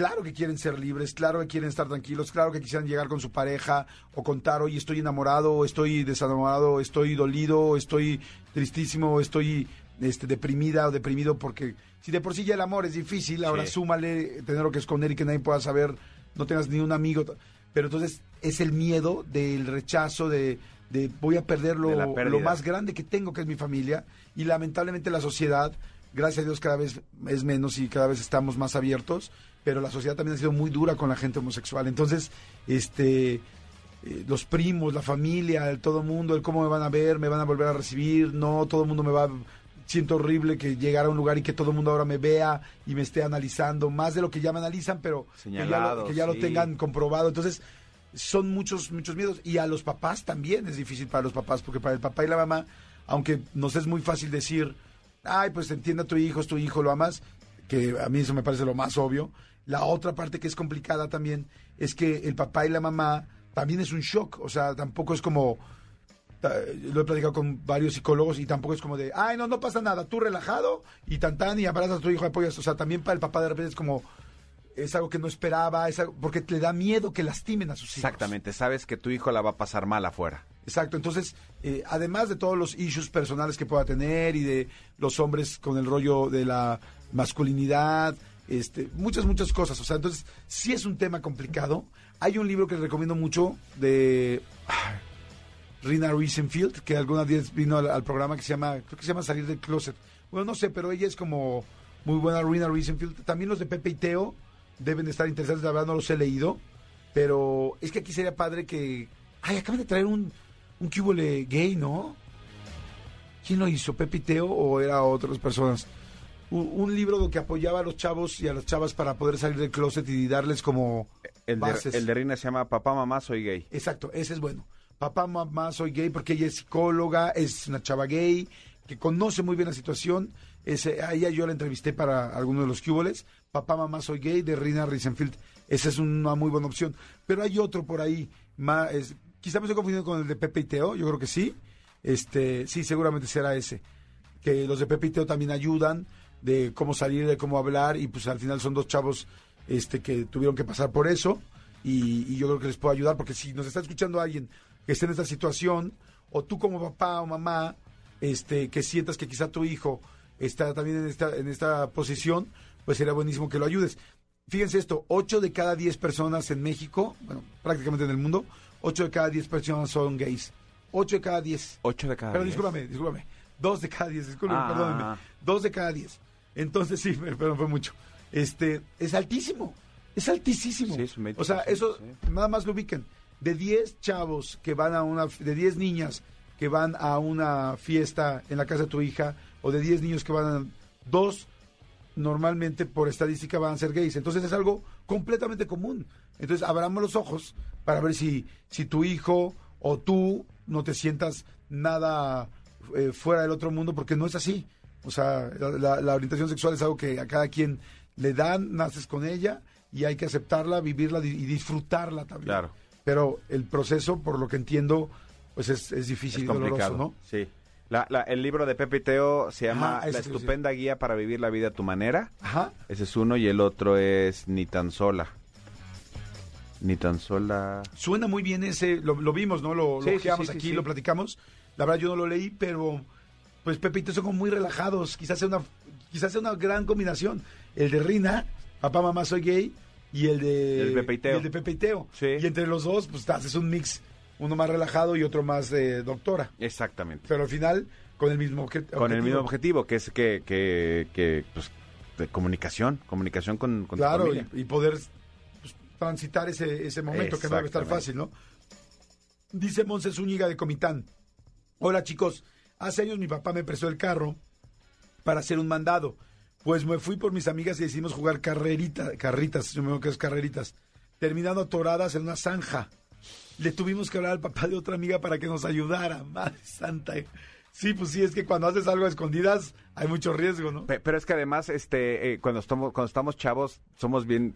claro que quieren ser libres claro que quieren estar tranquilos claro que quisieran llegar con su pareja o contar oye estoy enamorado estoy desenamorado estoy dolido estoy tristísimo estoy este, deprimida o deprimido porque si de por sí ya el amor es difícil, ahora Sí. súmale tenerlo que esconder y que nadie pueda saber, no tengas ni un amigo. Pero entonces es el miedo del rechazo, de, de voy a perder lo más grande que tengo, que es mi familia. Y lamentablemente la sociedad, gracias a Dios, cada vez es menos y cada vez estamos más abiertos. Pero la sociedad también ha sido muy dura con la gente homosexual. Entonces, este eh, los primos, la familia, el todo el mundo, el cómo me van a ver, me van a volver a recibir, no, todo el mundo me va, siento horrible que llegar a un lugar y que todo el mundo ahora me vea y me esté analizando, más de lo que ya me analizan, pero que ya, lo, Señalado, que ya lo tengan comprobado. Entonces, son muchos, muchos miedos. Y a los papás también es difícil para los papás, porque para el papá y la mamá, aunque nos es muy fácil decir, ay, pues entiende a tu hijo, es tu hijo, lo amas, que a mí eso me parece lo más obvio. La otra parte que es complicada también es que el papá y la mamá también es un shock, o sea, tampoco es como lo he platicado con varios psicólogos y tampoco es como de, ay, no, no pasa nada, tú relajado y tan tan y abrazas a tu hijo, apoyas. O sea, también para el papá de repente es como, es algo que no esperaba, es algo, porque le da miedo que lastimen a sus hijos. Exactamente, sabes que tu hijo la va a pasar mal afuera. Exacto, entonces, eh, además de todos los issues personales que pueda tener y de los hombres con el rollo de la masculinidad, este, muchas, muchas cosas. O sea, entonces, sí es un tema complicado. Hay un libro que les recomiendo mucho de ah, Rina Riesenfield, que alguna vez vino al, programa que se llama, creo que se llama Salir del Closet. Bueno, no sé, pero ella es como muy buena, Rina Riesenfield. También los de Pepe y Teo deben de estar interesantes, la verdad no los he leído, pero es que aquí sería padre que... Ay, acaban de traer un, un cubole gay, ¿no? ¿Quién lo hizo? ¿Pepe y Teo o era otras personas? Un, un libro que apoyaba a los chavos y a las chavas para poder salir del closet y darles como El de, bases. el de Rina se llama Papá, Mamá, Soy Gay. Exacto, ese es bueno. Papá, mamá, soy gay porque ella es psicóloga, es una chava gay, que conoce muy bien la situación. Ese, a ella yo la entrevisté para alguno de los cuboles. Papá, mamá, soy gay, de Rina Risenfield. Esa es una muy buena opción. Pero hay otro por ahí. Más, es, quizá me estoy confundiendo con el de Pepe y Teo, yo creo que sí. Este, sí, seguramente será ese. Que los de Pepe y Teo también ayudan de cómo salir, de cómo hablar, y pues al final son dos chavos este, que tuvieron que pasar por eso. Y, yo creo que les puedo ayudar, porque si nos está escuchando alguien que esté en esta situación, o tú como papá o mamá, este, que sientas que quizá tu hijo está también en esta, en esta posición, pues sería buenísimo que lo ayudes. Fíjense esto, 8 de cada 10 personas en México, bueno, prácticamente en el mundo, 8 de cada 10 personas son gays. 8 de cada 10. Ocho de cada Pero diez. discúlpame, discúlpame. 2 de cada 10, discúlpame, Ah. perdónenme. 2 de cada 10. Entonces sí, perdón, fue mucho. Este, es altísimo. Es altísimo. Sí, es un 20%, o sea, eso sí. nada más lo ubiquen. De 10 chavos que van a una, de 10 niñas que van a una fiesta en la casa de tu hija, o de 10 niños que van a dos, normalmente por estadística van a ser gays. Entonces es algo completamente común. Entonces abramos los ojos para ver si, si tu hijo o tú no te sientas nada eh, fuera del otro mundo, porque no es así. O sea, la, la- la orientación sexual es algo que a cada quien le dan, naces con ella y hay que aceptarla, vivirla y disfrutarla también. Claro. Pero el proceso, por lo que entiendo, pues es, es difícil Es y doloroso, complicado, ¿no? Sí. La- la- el libro de Pepe y Teo se llama Ah, La estupenda guía para vivir la vida a tu manera. Ajá. Ese es uno y el otro es Ni tan sola. Ni tan sola. Suena muy bien ese, lo, lo vimos, ¿no? Lo, lo Sí, aquí, sí. lo platicamos. La verdad yo no lo leí, pero pues Pepe y Teo son como muy relajados. Quizás sea una, quizás sea una gran combinación. El de Rina, papá, mamá, soy gay, y el de, El Pepe y Teo. el de Pepe y Teo. Sí. Y entre los dos, pues haces un mix, uno más relajado y otro más de doctora. Exactamente. Pero al final, con el mismo obje- objetivo. Con el mismo objetivo, que es que, que, que pues, de comunicación, comunicación con, con tu Claro, familia. y, y poder transitar ese, ese momento que no debe estar fácil, ¿no? Dice Monse Zúñiga de Comitán. Hola chicos, hace años mi papá me prestó el carro para hacer un mandado. Pues me fui por mis amigas y decidimos jugar carrerita, carritas, yo me que es carreritas, terminando atoradas en una zanja. Le tuvimos que hablar al papá de otra amiga para que nos ayudara, madre santa. Sí, pues sí, es que cuando haces algo a escondidas hay mucho riesgo, ¿no? Pe- Pero es que además, este, eh, cuando estamos, cuando estamos chavos, somos bien,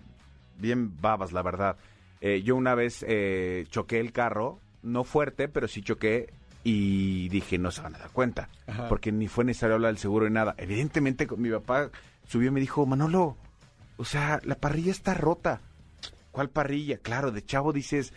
bien babas, la verdad. Eh, yo una vez eh, choqué el carro, no fuerte, pero sí choqué y dije, no se van a dar cuenta, Ajá. porque ni fue necesario hablar del seguro ni nada. Evidentemente, mi papá subió y me dijo, Manolo, o sea, la parrilla está rota. ¿Cuál parrilla? Claro, de chavo dices,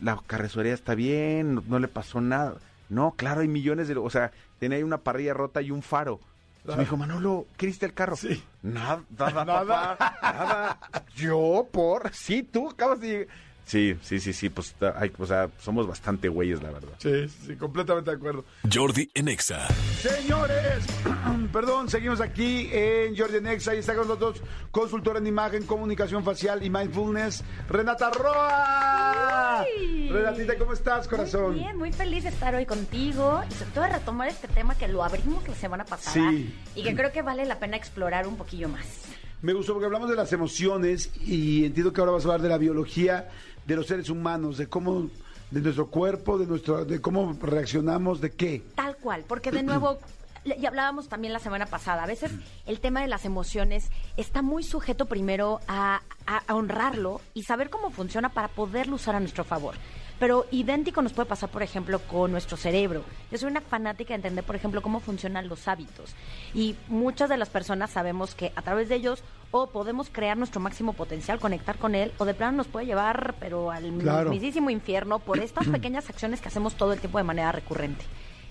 la carrocería está bien, no, no le pasó nada. No, claro, hay millones de... O sea, tenía ahí una parrilla rota y un faro. Me dijo, Manolo, ¿qué el carro? Sí. Nada, nada, (laughs) Nada. papá, nada. ¿Yo? ¿Por? Sí, tú acabas de. Sí, sí, sí, sí, pues, ta- ay, o sea, somos bastante güeyes, la verdad. Sí, sí, completamente de acuerdo. Jordi en Exa. Señores, (clears throat) perdón, seguimos aquí en Jordi Nexa y está con nosotros consultora en imagen, comunicación facial y mindfulness, Renata Roa. ¡Ay! Renatita, ¿cómo estás, corazón? Muy bien, muy feliz de estar hoy contigo y sobre todo de retomar este tema que lo abrimos la semana pasada Sí. y que creo que vale la pena explorar un poquillo más. Me gustó porque hablamos de las emociones y entiendo que ahora vas a hablar de la biología de los seres humanos, de cómo, de nuestro cuerpo, de nuestro, de cómo reaccionamos, de qué. Tal cual, porque de nuevo y hablábamos también la semana pasada, a veces el tema de las emociones está muy sujeto primero a, a- a honrarlo y saber cómo funciona para poderlo usar a nuestro favor. Pero idéntico nos puede pasar, por ejemplo, con nuestro cerebro. Yo soy una fanática de entender, por ejemplo, cómo funcionan los hábitos. Y muchas de las personas sabemos que a través de ellos o podemos crear nuestro máximo potencial, conectar con él, o de plano nos puede llevar, pero al Claro. mismísimo infierno por estas (clears throat) pequeñas acciones que hacemos todo el tiempo de manera recurrente.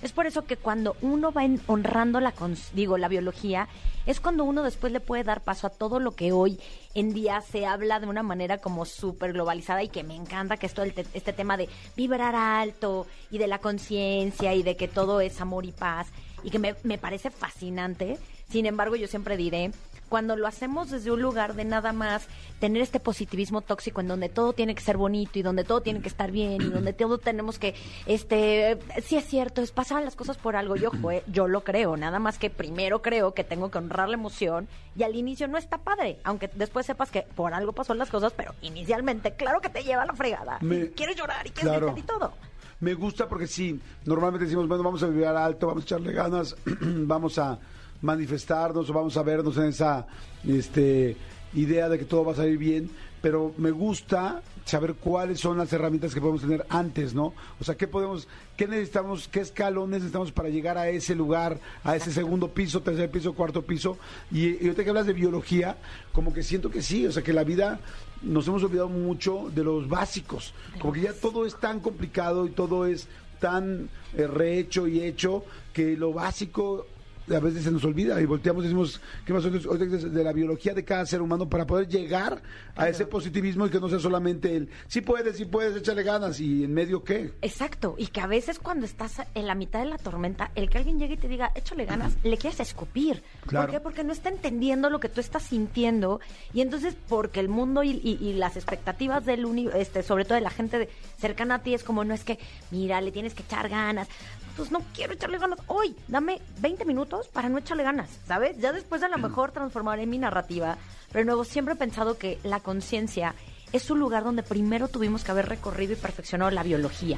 Es por eso que cuando uno va honrando la, digo, la biología, es cuando uno después le puede dar paso a todo lo que hoy en día se habla de una manera como súper globalizada y que me encanta, que es todo el te- este tema de vibrar alto y de la conciencia y de que todo es amor y paz y que me, me parece fascinante. Sin embargo, yo siempre diré, cuando lo hacemos desde un lugar de nada más tener este positivismo tóxico en donde todo tiene que ser bonito y donde todo tiene que estar bien y donde todo tenemos que, este, sí es cierto, es pasan las cosas por algo, yo, jue- yo lo creo, nada más que primero creo que tengo que honrar la emoción y al inicio no está padre, aunque después sepas que por algo pasó las cosas, pero inicialmente, claro que te lleva a la fregada, Me- y quieres llorar y quieres Claro. gritar y todo. Me gusta porque sí, normalmente decimos, bueno, vamos a vivir alto, vamos a echarle ganas, (clears throat) vamos a manifestarnos o vamos a vernos en esa este, idea de que todo va a salir bien, pero me gusta saber cuáles son las herramientas que podemos tener antes, ¿no? O sea, qué podemos, qué necesitamos, qué escalones necesitamos para llegar a ese lugar, a ese segundo piso, tercer piso, cuarto piso. Y, y ahorita que hablas de biología, como que siento que sí, o sea, que la vida nos hemos olvidado mucho de los básicos, como que ya todo es tan complicado y todo es tan eh, rehecho y hecho que lo básico a veces se nos olvida y volteamos y decimos, ¿qué pasó? De la biología de cada ser humano para poder llegar a ese positivismo y que no sea solamente el, sí puedes, sí puedes, échale ganas y en medio qué. Exacto, y que a veces cuando estás en la mitad de la tormenta, el que alguien llegue y te diga, échale ganas, le quieres escupir. Claro. ¿Por qué? Porque no está entendiendo lo que tú estás sintiendo y entonces porque el mundo y, y- y las expectativas del uni, este, sobre todo de la gente cercana a ti es como, no es que, mira, le tienes que echar ganas. Pues no quiero echarle ganas hoy, dame 20 minutos para no echarle ganas, ¿sabes? Ya después a lo mejor transformaré mi narrativa, pero de nuevo siempre he pensado que la conciencia es un lugar donde primero tuvimos que haber recorrido y perfeccionado la biología.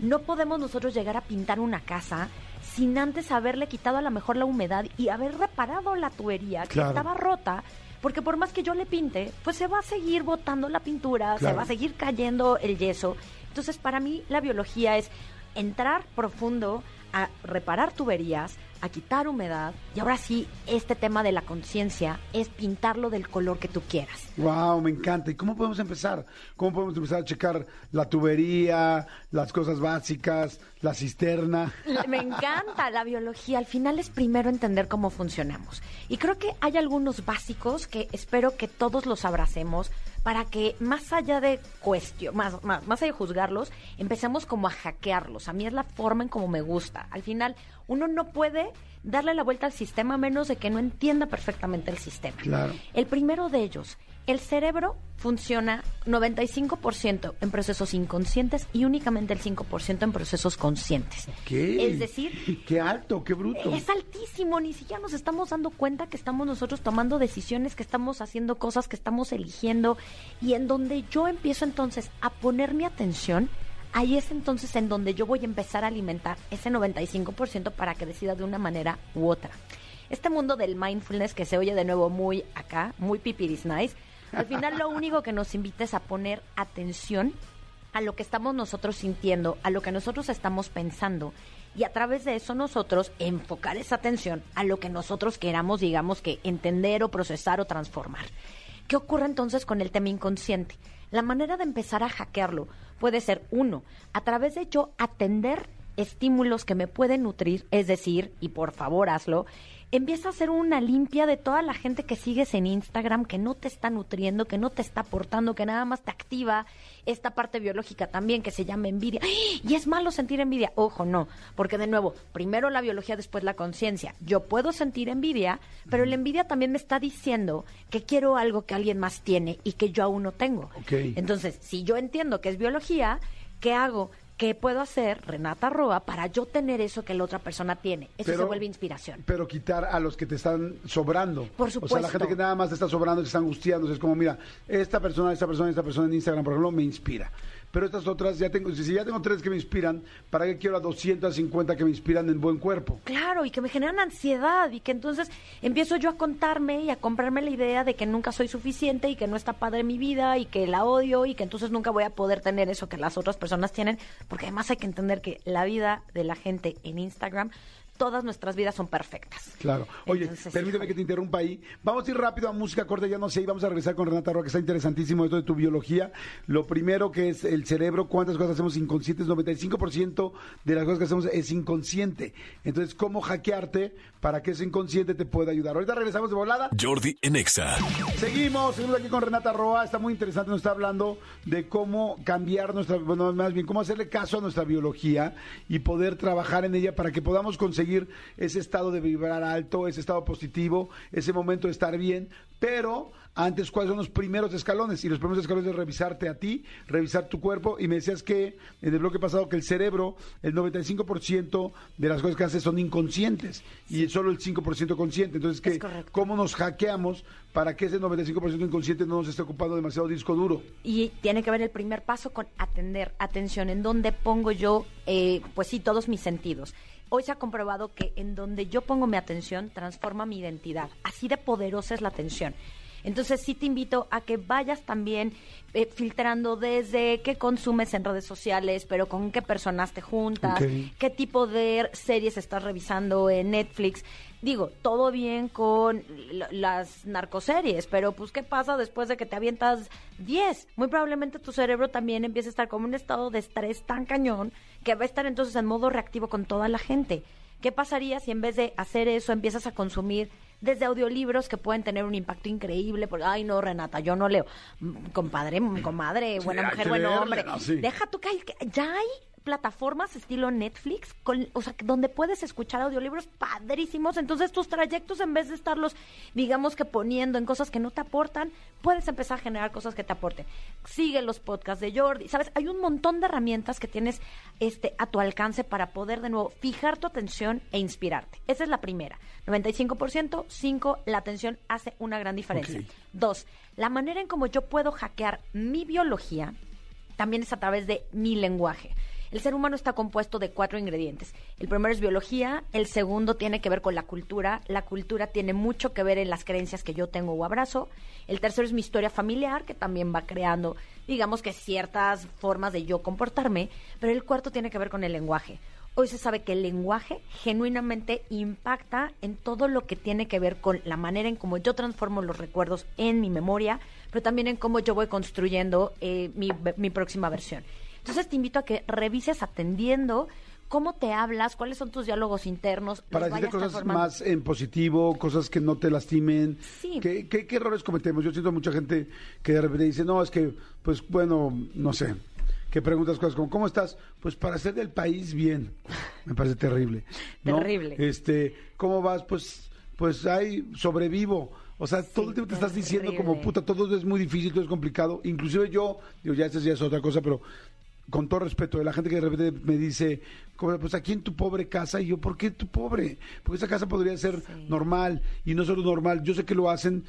No podemos nosotros llegar a pintar una casa sin antes haberle quitado a lo mejor la humedad y haber reparado la tubería que estaba rota. Porque por más que yo le pinte, pues se va a seguir botando la pintura, se va a seguir cayendo el yeso. Entonces, para mí, la biología es entrar profundo a reparar tuberías, a quitar humedad. Y ahora sí, este tema de la conciencia es pintarlo del color que tú quieras. Wow, me encanta. ¿Y cómo podemos empezar? ¿Cómo podemos empezar a checar la tubería, las cosas básicas, la cisterna? Me encanta la biología. Al final es primero entender cómo funcionamos. Y creo que hay algunos básicos que espero que todos los abracemos para que más allá de cuestión, más, más, más allá de juzgarlos, empecemos como a hackearlos. A mí es la forma en como me gusta. Al final, uno no puede darle la vuelta al sistema a menos de que no entienda perfectamente el sistema. Claro. El primero de ellos, el cerebro funciona 95% en procesos inconscientes y únicamente el 5% en procesos conscientes. ¿Qué? Es decir, (laughs) Qué alto, qué bruto. es altísimo, ni siquiera nos estamos dando cuenta que estamos nosotros tomando decisiones, que estamos haciendo cosas, que estamos eligiendo y en donde yo empiezo entonces a poner mi atención, ahí es entonces en donde yo voy a empezar a alimentar ese 95% para que decida de una manera u otra. Este mundo del mindfulness que se oye de nuevo muy acá, muy pipiris nice, al final lo único que nos invita es a poner atención a lo que estamos nosotros sintiendo, a lo que nosotros estamos pensando y a través de eso nosotros enfocar esa atención a lo que nosotros queramos, digamos que entender o procesar o transformar. ¿Qué ocurre entonces con el tema inconsciente? La manera de empezar a hackearlo puede ser uno, a través de yo atender estímulos que me pueden nutrir, es decir, y por favor hazlo, empieza a hacer una limpia de toda la gente que sigues en Instagram, que no te está nutriendo, que no te está aportando, que nada más te activa esta parte biológica también que se llama envidia. ¡Ay! Y es malo sentir envidia. Ojo, no, porque de nuevo, primero la biología, después la conciencia. Yo puedo sentir envidia, pero la envidia también me está diciendo que quiero algo que alguien más tiene y que yo aún no tengo. Entonces, si yo entiendo que es biología, ¿qué hago? ¿Qué puedo hacer, Renata Roa, para yo tener eso que la otra persona tiene? Eso se vuelve inspiración. Pero quitar a los que te están sobrando. Por O sea, la supuesto. gente que nada más te está sobrando, te está angustiando. Es como, mira, esta persona, esta persona, esta persona en Instagram, por ejemplo, me inspira. Pero estas otras ya tengo, si ya tengo tres que me inspiran, ¿para qué quiero a 250 que me inspiran en buen cuerpo? Claro, y que me generan ansiedad y que entonces empiezo yo a contarme y a comprarme la idea de que nunca soy suficiente y que no está padre mi vida y que la odio y que entonces nunca voy a poder tener eso que las otras personas tienen, porque además hay que entender que la vida de la gente en Instagram todas nuestras vidas son perfectas. Claro. Oye, Entonces, permíteme híjole. que te interrumpa ahí. Vamos a ir rápido a música corta, ya no sé, y vamos a regresar con Renata Roa, que está interesantísimo esto de tu biología. Lo primero que es el cerebro, cuántas cosas hacemos inconscientes, 95% de las cosas que hacemos es inconsciente. Entonces, ¿cómo hackearte para que ese inconsciente te pueda ayudar? Ahorita regresamos de volada. Jordi en Exa. Seguimos, seguimos aquí con Renata Roa, está muy interesante, nos está hablando de cómo cambiar nuestra, bueno, más bien, cómo hacerle caso a nuestra biología y poder trabajar en ella para que podamos conseguir ese estado de vibrar alto, ese estado positivo, ese momento de estar bien, pero antes, ¿cuáles son los primeros escalones? Y los primeros escalones es revisarte a ti, revisar tu cuerpo, y me decías que en el bloque pasado que el cerebro, el 95% de las cosas que hace son inconscientes y solo el 5% consciente, entonces, Es que. ¿cómo nos hackeamos para que ese 95% inconsciente no nos esté ocupando demasiado disco duro? Y tiene que ver el primer paso con atender, atención, en donde pongo yo, eh, pues sí, todos mis sentidos. Hoy se ha comprobado que en donde yo pongo mi atención transforma mi identidad. Así de poderosa es la atención. Entonces sí te invito a que vayas también eh, filtrando desde qué consumes en redes sociales, pero con qué personas te juntas, qué tipo de series estás revisando en Netflix. Digo, todo bien con las narcoseries, pero pues ¿qué pasa después de que te avientas 10? Muy probablemente tu cerebro también empiece a estar como en un estado de estrés tan cañón que va a estar entonces en modo reactivo con toda la gente. ¿Qué pasaría si en vez de hacer eso empiezas a consumir desde audiolibros que pueden tener un impacto increíble? Porque, ay, no, Renata, yo no leo. Mm, Compadre, mm, comadre, buena mujer, buen hombre. Sí. Deja tú que hay- que ya hay plataformas estilo Netflix, con, o sea, donde puedes escuchar audiolibros padrísimos. Entonces, tus trayectos, en vez de estarlos, digamos que poniendo en cosas que no te aportan, puedes empezar a generar cosas que te aporten. Sigue los podcasts de Jordi. Sabes, hay un montón de herramientas que tienes este, a tu alcance para poder, de nuevo, fijar tu atención e inspirarte. Esa es la primera. 95%, 5, la atención hace una gran diferencia. Dos, la manera en cómo yo puedo hackear mi biología también es a través de mi lenguaje. El ser humano está compuesto de cuatro ingredientes. El primero es biología, el segundo tiene que ver con la cultura, la cultura tiene mucho que ver en las creencias que yo tengo o abrazo, el tercero es mi historia familiar, que también va creando, digamos que ciertas formas de yo comportarme, pero el cuarto tiene que ver con el lenguaje. Hoy se sabe que el lenguaje genuinamente impacta en todo lo que tiene que ver con la manera en cómo yo transformo los recuerdos en mi memoria, pero también en cómo yo voy construyendo eh, mi, mi próxima versión. Entonces te invito a que revises atendiendo cómo te hablas, cuáles son tus diálogos internos. Para decirte cosas transformando. más en positivo, cosas que no te lastimen. Sí. ¿Qué, qué, qué errores cometemos? Yo siento mucha gente que de repente dice, no, es que, pues bueno, no sé, que preguntas cosas como, ¿cómo estás? Pues para ser del país, bien. (laughs) Me parece terrible. ¿no? Terrible. Este, ¿cómo vas? Pues, pues ahí sobrevivo. O sea, todo el tiempo te estás diciendo como, puta, todo es muy difícil, todo es complicado. Inclusive yo, digo, ya esta ya es otra cosa, pero con todo respeto, de la gente que de repente me dice, pues aquí en tu pobre casa, y yo, ¿por qué tu pobre? Porque esa casa podría ser normal, y no solo normal, yo sé que lo hacen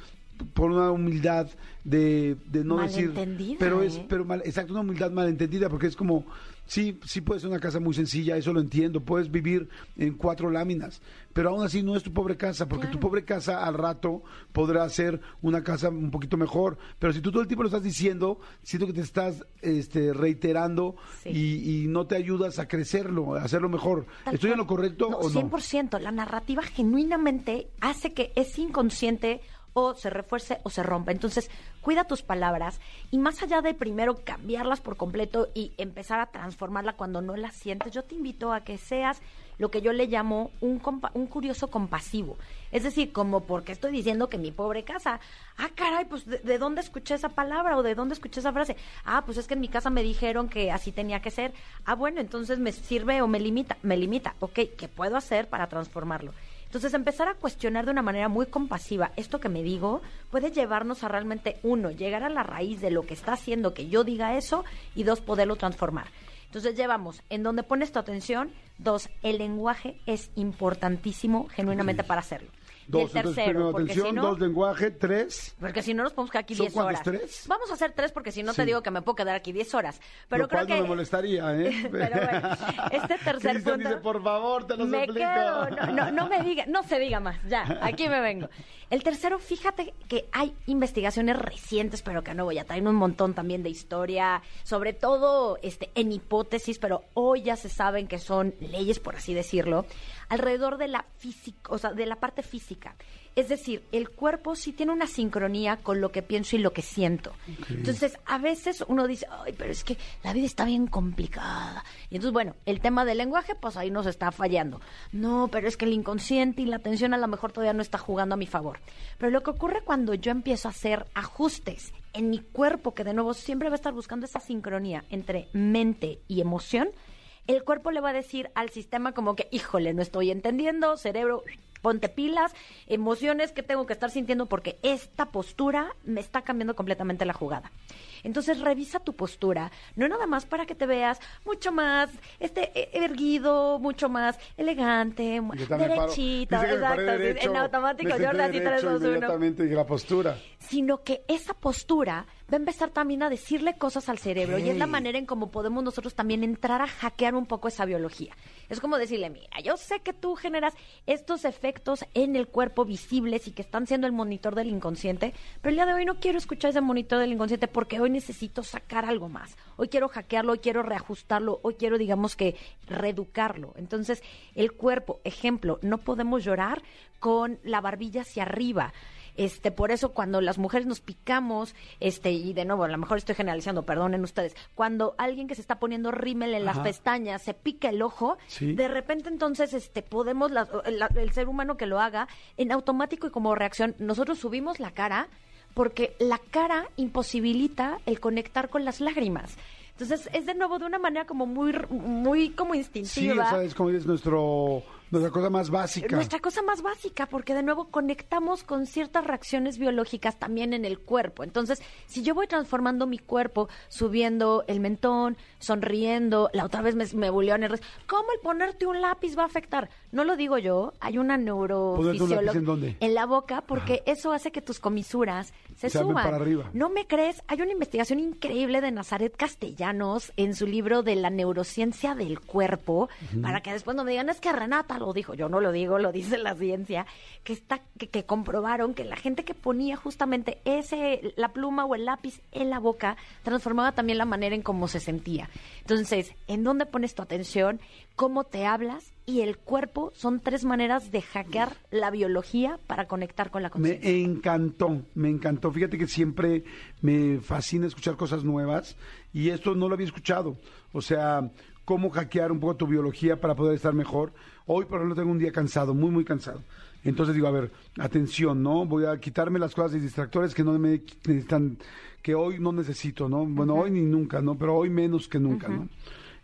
por una humildad de, de no decir pero es ¿eh? pero mal, exacto una humildad malentendida porque es como sí sí puede ser una casa muy sencilla eso lo entiendo. Puedes vivir en cuatro láminas pero aún así no es tu pobre casa porque tu pobre casa al rato podrá ser una casa un poquito mejor. Pero si tú todo el tiempo lo estás diciendo siento que te estás este reiterando Sí. y, y no te ayudas a crecerlo a hacerlo mejor. Tal estoy en lo correcto No, o no 100%. La narrativa genuinamente hace que ese inconsciente o se refuerce o se rompa. Entonces, cuida tus palabras y más allá de primero cambiarlas por completo y empezar a transformarla cuando no las sientes, yo te invito a que seas lo que yo le llamo un, compa- un curioso compasivo. Es decir, como porque estoy diciendo que mi pobre casa, ah, caray, pues ¿de, de dónde escuché esa palabra o de dónde escuché esa frase? Ah, pues es que en mi casa me dijeron que así tenía que ser. Ah, bueno, entonces me sirve o me limita, me limita. Ok, ¿qué puedo hacer para transformarlo? Entonces, empezar a cuestionar de una manera muy compasiva esto que me digo puede llevarnos a realmente, uno, llegar a la raíz de lo que está haciendo que yo diga eso y dos, poderlo transformar. Entonces, llevamos en donde pones tu atención, dos, el lenguaje es importantísimo genuinamente para hacerlo. Dos, y el entonces tercero. primero porque atención, si no, dos lenguaje, tres. porque si no nos podemos quedar aquí ¿Son 10 cuántos, horas. tres? Vamos a hacer tres porque si no te digo que me puedo quedar aquí 10 horas. Pero lo creo cual que no me molestaría, ¿eh? (laughs) Pero bueno, este tercer punto- dice, por favor, te lo me suplico. quedo, no, no, no me diga, no se diga más, ya, aquí me vengo. El tercero, fíjate que hay investigaciones recientes, pero que no voy a traer un montón también de historia, sobre todo este, en hipótesis, pero hoy ya se saben que son leyes, por así decirlo, alrededor de la física, o sea, de la parte física. Es decir, el cuerpo sí tiene una sincronía con lo que pienso y lo que siento. Entonces, a veces uno dice, ay, pero es que la vida está bien complicada. Y entonces, bueno, el tema del lenguaje, pues ahí nos está fallando. No, pero es que el inconsciente y la atención a lo mejor todavía no está jugando a mi favor. Pero lo que ocurre cuando yo empiezo a hacer ajustes en mi cuerpo, que de nuevo siempre va a estar buscando esa sincronía entre mente y emoción, el cuerpo le va a decir al sistema como que, híjole, no estoy entendiendo, cerebro, ponte pilas, emociones que tengo que estar sintiendo porque esta postura me está cambiando completamente la jugada. Entonces revisa tu postura, no nada más para que te veas mucho más este eh, erguido, mucho más elegante, Yo derechito, exacto, derecho, en automático, me senté Jordan, así, derecho 3, 2, 1 inmediatamente y la postura. sino que esa postura va a empezar también a decirle cosas al cerebro y es la manera en cómo podemos nosotros también entrar a hackear un poco esa biología. Es como decirle, mira, yo sé que tú generas estos efectos en el cuerpo visibles y que están siendo el monitor del inconsciente, pero el día de hoy no quiero escuchar ese monitor del inconsciente porque hoy necesito sacar algo más. Hoy quiero hackearlo, hoy quiero reajustarlo, hoy quiero, digamos que, reeducarlo. Entonces, el cuerpo, ejemplo, no podemos llorar con la barbilla hacia arriba. Este, por eso cuando las mujeres nos picamos, este, y de nuevo, a lo mejor estoy generalizando, perdonen ustedes, cuando alguien que se está poniendo rímel en las pestañas se pica el ojo, Sí. de repente entonces, este, podemos, la- la- el ser humano que lo haga, en automático y como reacción, nosotros subimos la cara porque la cara imposibilita el conectar con las lágrimas. Entonces, es de nuevo de una manera como muy, muy como Sí, instintiva. o sea, es como es nuestro, nuestra cosa más básica. Nuestra cosa más básica, porque de nuevo conectamos con ciertas reacciones biológicas también en el cuerpo. Entonces, si yo voy transformando mi cuerpo, subiendo el mentón, sonriendo, la otra vez me, me buleó en el ¿cómo el ponerte un lápiz va a afectar? No lo digo yo, hay una ¿Ponerte un lápiz neurofisióloga en dónde? en la boca, porque eso hace que tus comisuras se suban. para arriba. ¿No me crees? Hay una investigación increíble de Nazaret Castellanos en su libro de la neurociencia del cuerpo, para que después no me digan, es que Renata lo dijo, yo no lo digo, lo dice la ciencia, que está, que, que comprobaron que la gente que ponía justamente ese, la pluma o el lápiz en la boca, transformaba también la manera en cómo se sentía. Entonces, ¿en dónde pones tu atención? ¿Cómo te hablas? Y el cuerpo son tres maneras de hackear la biología para conectar con la Me conciencia. encantó, me encantó. Fíjate que siempre me fascina escuchar cosas nuevas y esto no lo había escuchado. O sea, cómo hackear un poco tu biología para poder estar mejor. Hoy, por ejemplo, tengo un día cansado, muy, muy cansado. Entonces digo, a ver, atención, ¿no? Voy a quitarme las cosas y distractores que no me necesitan, que hoy no necesito, ¿no? Bueno, hoy ni nunca, ¿no? Pero hoy menos que nunca, ¿no?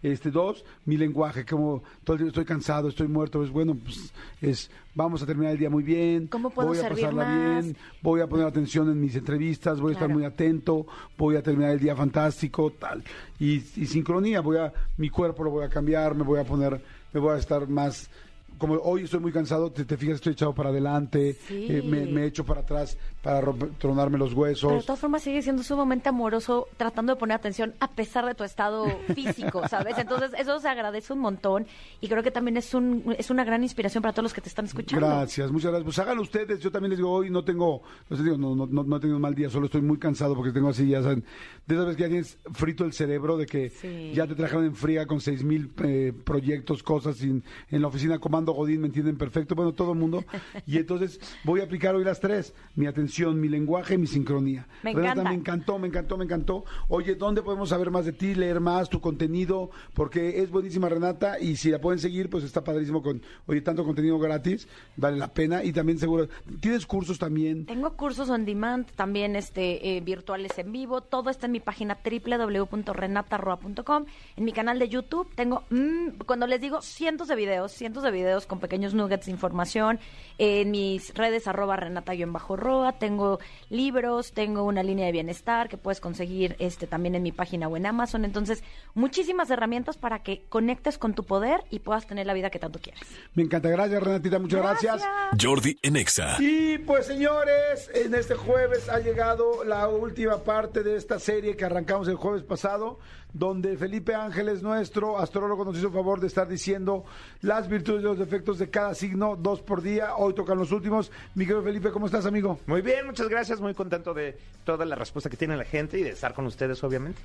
Este, dos, mi lenguaje, como todo el día estoy cansado, estoy muerto, pues bueno, pues es, vamos a terminar el día muy bien, ¿Cómo puedo voy a pasarla más? bien, voy a poner atención en mis entrevistas, voy a estar muy atento, voy a terminar el día fantástico, tal. Y, y sincronía, voy a, mi cuerpo lo voy a cambiar, me voy a poner, me voy a estar más, como hoy estoy muy cansado, te, te fijas, estoy echado para adelante, Sí. eh, me, me echo para atrás para tronarme los Pero de huesos. todas formas sigue siendo sumamente amoroso tratando de poner atención a pesar de tu estado (laughs) físico, ¿sabes? Entonces eso se agradece un montón y creo que también es un es una gran inspiración para todos los que te están escuchando. Gracias, muchas gracias. Pues háganlo ustedes. Yo también les digo, hoy no tengo, no, digo, no, no, no, no he tenido un mal día, solo estoy muy cansado porque tengo así, ya saben, de esas veces que ya tienes frito el cerebro, de que Sí. ya te trajeron en fría con seis mil eh, proyectos, cosas en, en la oficina Comando Godín, me entienden perfecto, bueno, todo el mundo. Y entonces voy a aplicar hoy las tres, mi atención, mi lenguaje y mi sincronía. Me Renata, encanta. me encantó, me encantó, me encantó. Oye, ¿dónde podemos saber más de ti, leer más tu contenido? Porque es buenísima Renata y si la pueden seguir, pues está padrísimo con, oye, tanto contenido gratis, vale la pena y también seguro, ¿tienes cursos también? Tengo cursos on demand, también este eh, virtuales en vivo, todo está en mi página www.renatarroa.com, en mi canal de YouTube tengo, mm, cuando les digo cientos de videos, cientos de videos videos con pequeños nuggets de información. En mis redes, arroba renata-roa, tengo libros, tengo una línea de bienestar que puedes conseguir este también en mi página o en Amazon. Entonces, muchísimas herramientas para que conectes con tu poder y puedas tener la vida que tanto quieres. Me encanta. Gracias, Renatita. Muchas gracias. Jordi en Exa. Y pues señores, en este jueves ha llegado la última parte de esta serie que arrancamos el jueves pasado, donde Felipe Ángeles, nuestro astrólogo, nos hizo favor de estar diciendo las virtudes y los defectos de cada signo, dos por día. Hoy tocan los últimos. Mi querido Felipe, ¿cómo estás, amigo? Muy bien, muchas gracias. Muy contento de toda la respuesta que tiene la gente y de estar con ustedes, obviamente.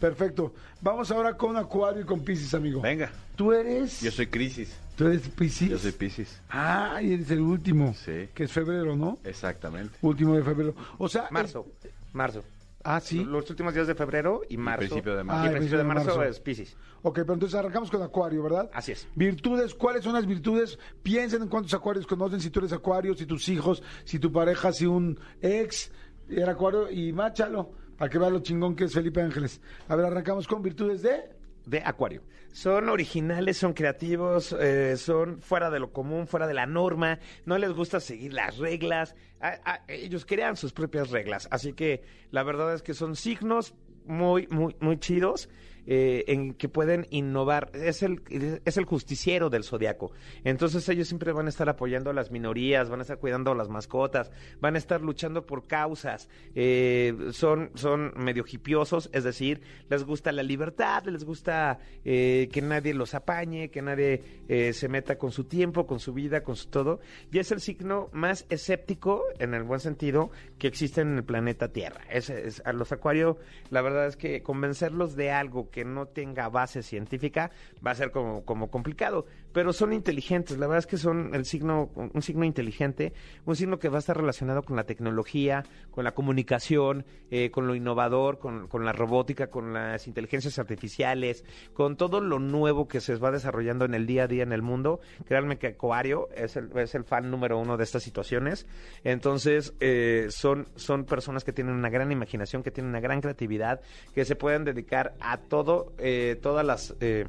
Perfecto. Vamos ahora con Acuario y con Pisces, amigo. Venga. Tú eres. Yo soy Crisis. ¿Tú eres Pisces? Yo soy Piscis. Ah, y eres el último. Sí. Que es febrero, ¿no? Exactamente. Último de febrero. O sea. Marzo, marzo. Ah, sí. Los últimos días de febrero y marzo. principio de Y marzo. Ah, principio de marzo, marzo. es Pisces. Ok, pero entonces arrancamos con Acuario, ¿verdad? Así es. Virtudes, ¿cuáles son las virtudes? Piensen en cuántos Acuarios conocen, si tú eres Acuario, si tus hijos, si tu pareja, si un ex era Acuario y máchalo, para que vean lo chingón que es Felipe Ángeles. A ver, arrancamos con virtudes de... de Acuario. Son originales, son creativos, eh, son fuera de lo común, fuera de la norma, no les gusta seguir las reglas, Ah, ah, ellos crean sus propias reglas, así que la verdad es que son signos muy, muy, muy chidos. Eh, en que pueden innovar. Es el, es el justiciero del zodiaco. Entonces ellos siempre van a estar apoyando a las minorías, van a estar cuidando a las mascotas, van a estar luchando por causas. eh, son, son medio hipiosos, es decir, les gusta la libertad, les gusta eh, que nadie los apañe, que nadie eh, se meta con su tiempo, con su vida, con su todo. Y es el signo más escéptico, en el buen sentido, que existe en el planeta Tierra. Es, es- a los acuarios, la verdad es que convencerlos de algo que no tenga base científica va a ser como, como complicado. Pero son inteligentes, la verdad es que son el signo, un signo inteligente, un signo que va a estar relacionado con la tecnología, con la comunicación, eh, con lo innovador, con, con la robótica, con las inteligencias artificiales, con todo lo nuevo que se va desarrollando en el día a día en el mundo. Créanme que Acuario es el, es el fan número uno de estas situaciones. Entonces, eh, son, son personas que tienen una gran imaginación, que tienen una gran creatividad, que se pueden dedicar a todo, eh, todas las eh,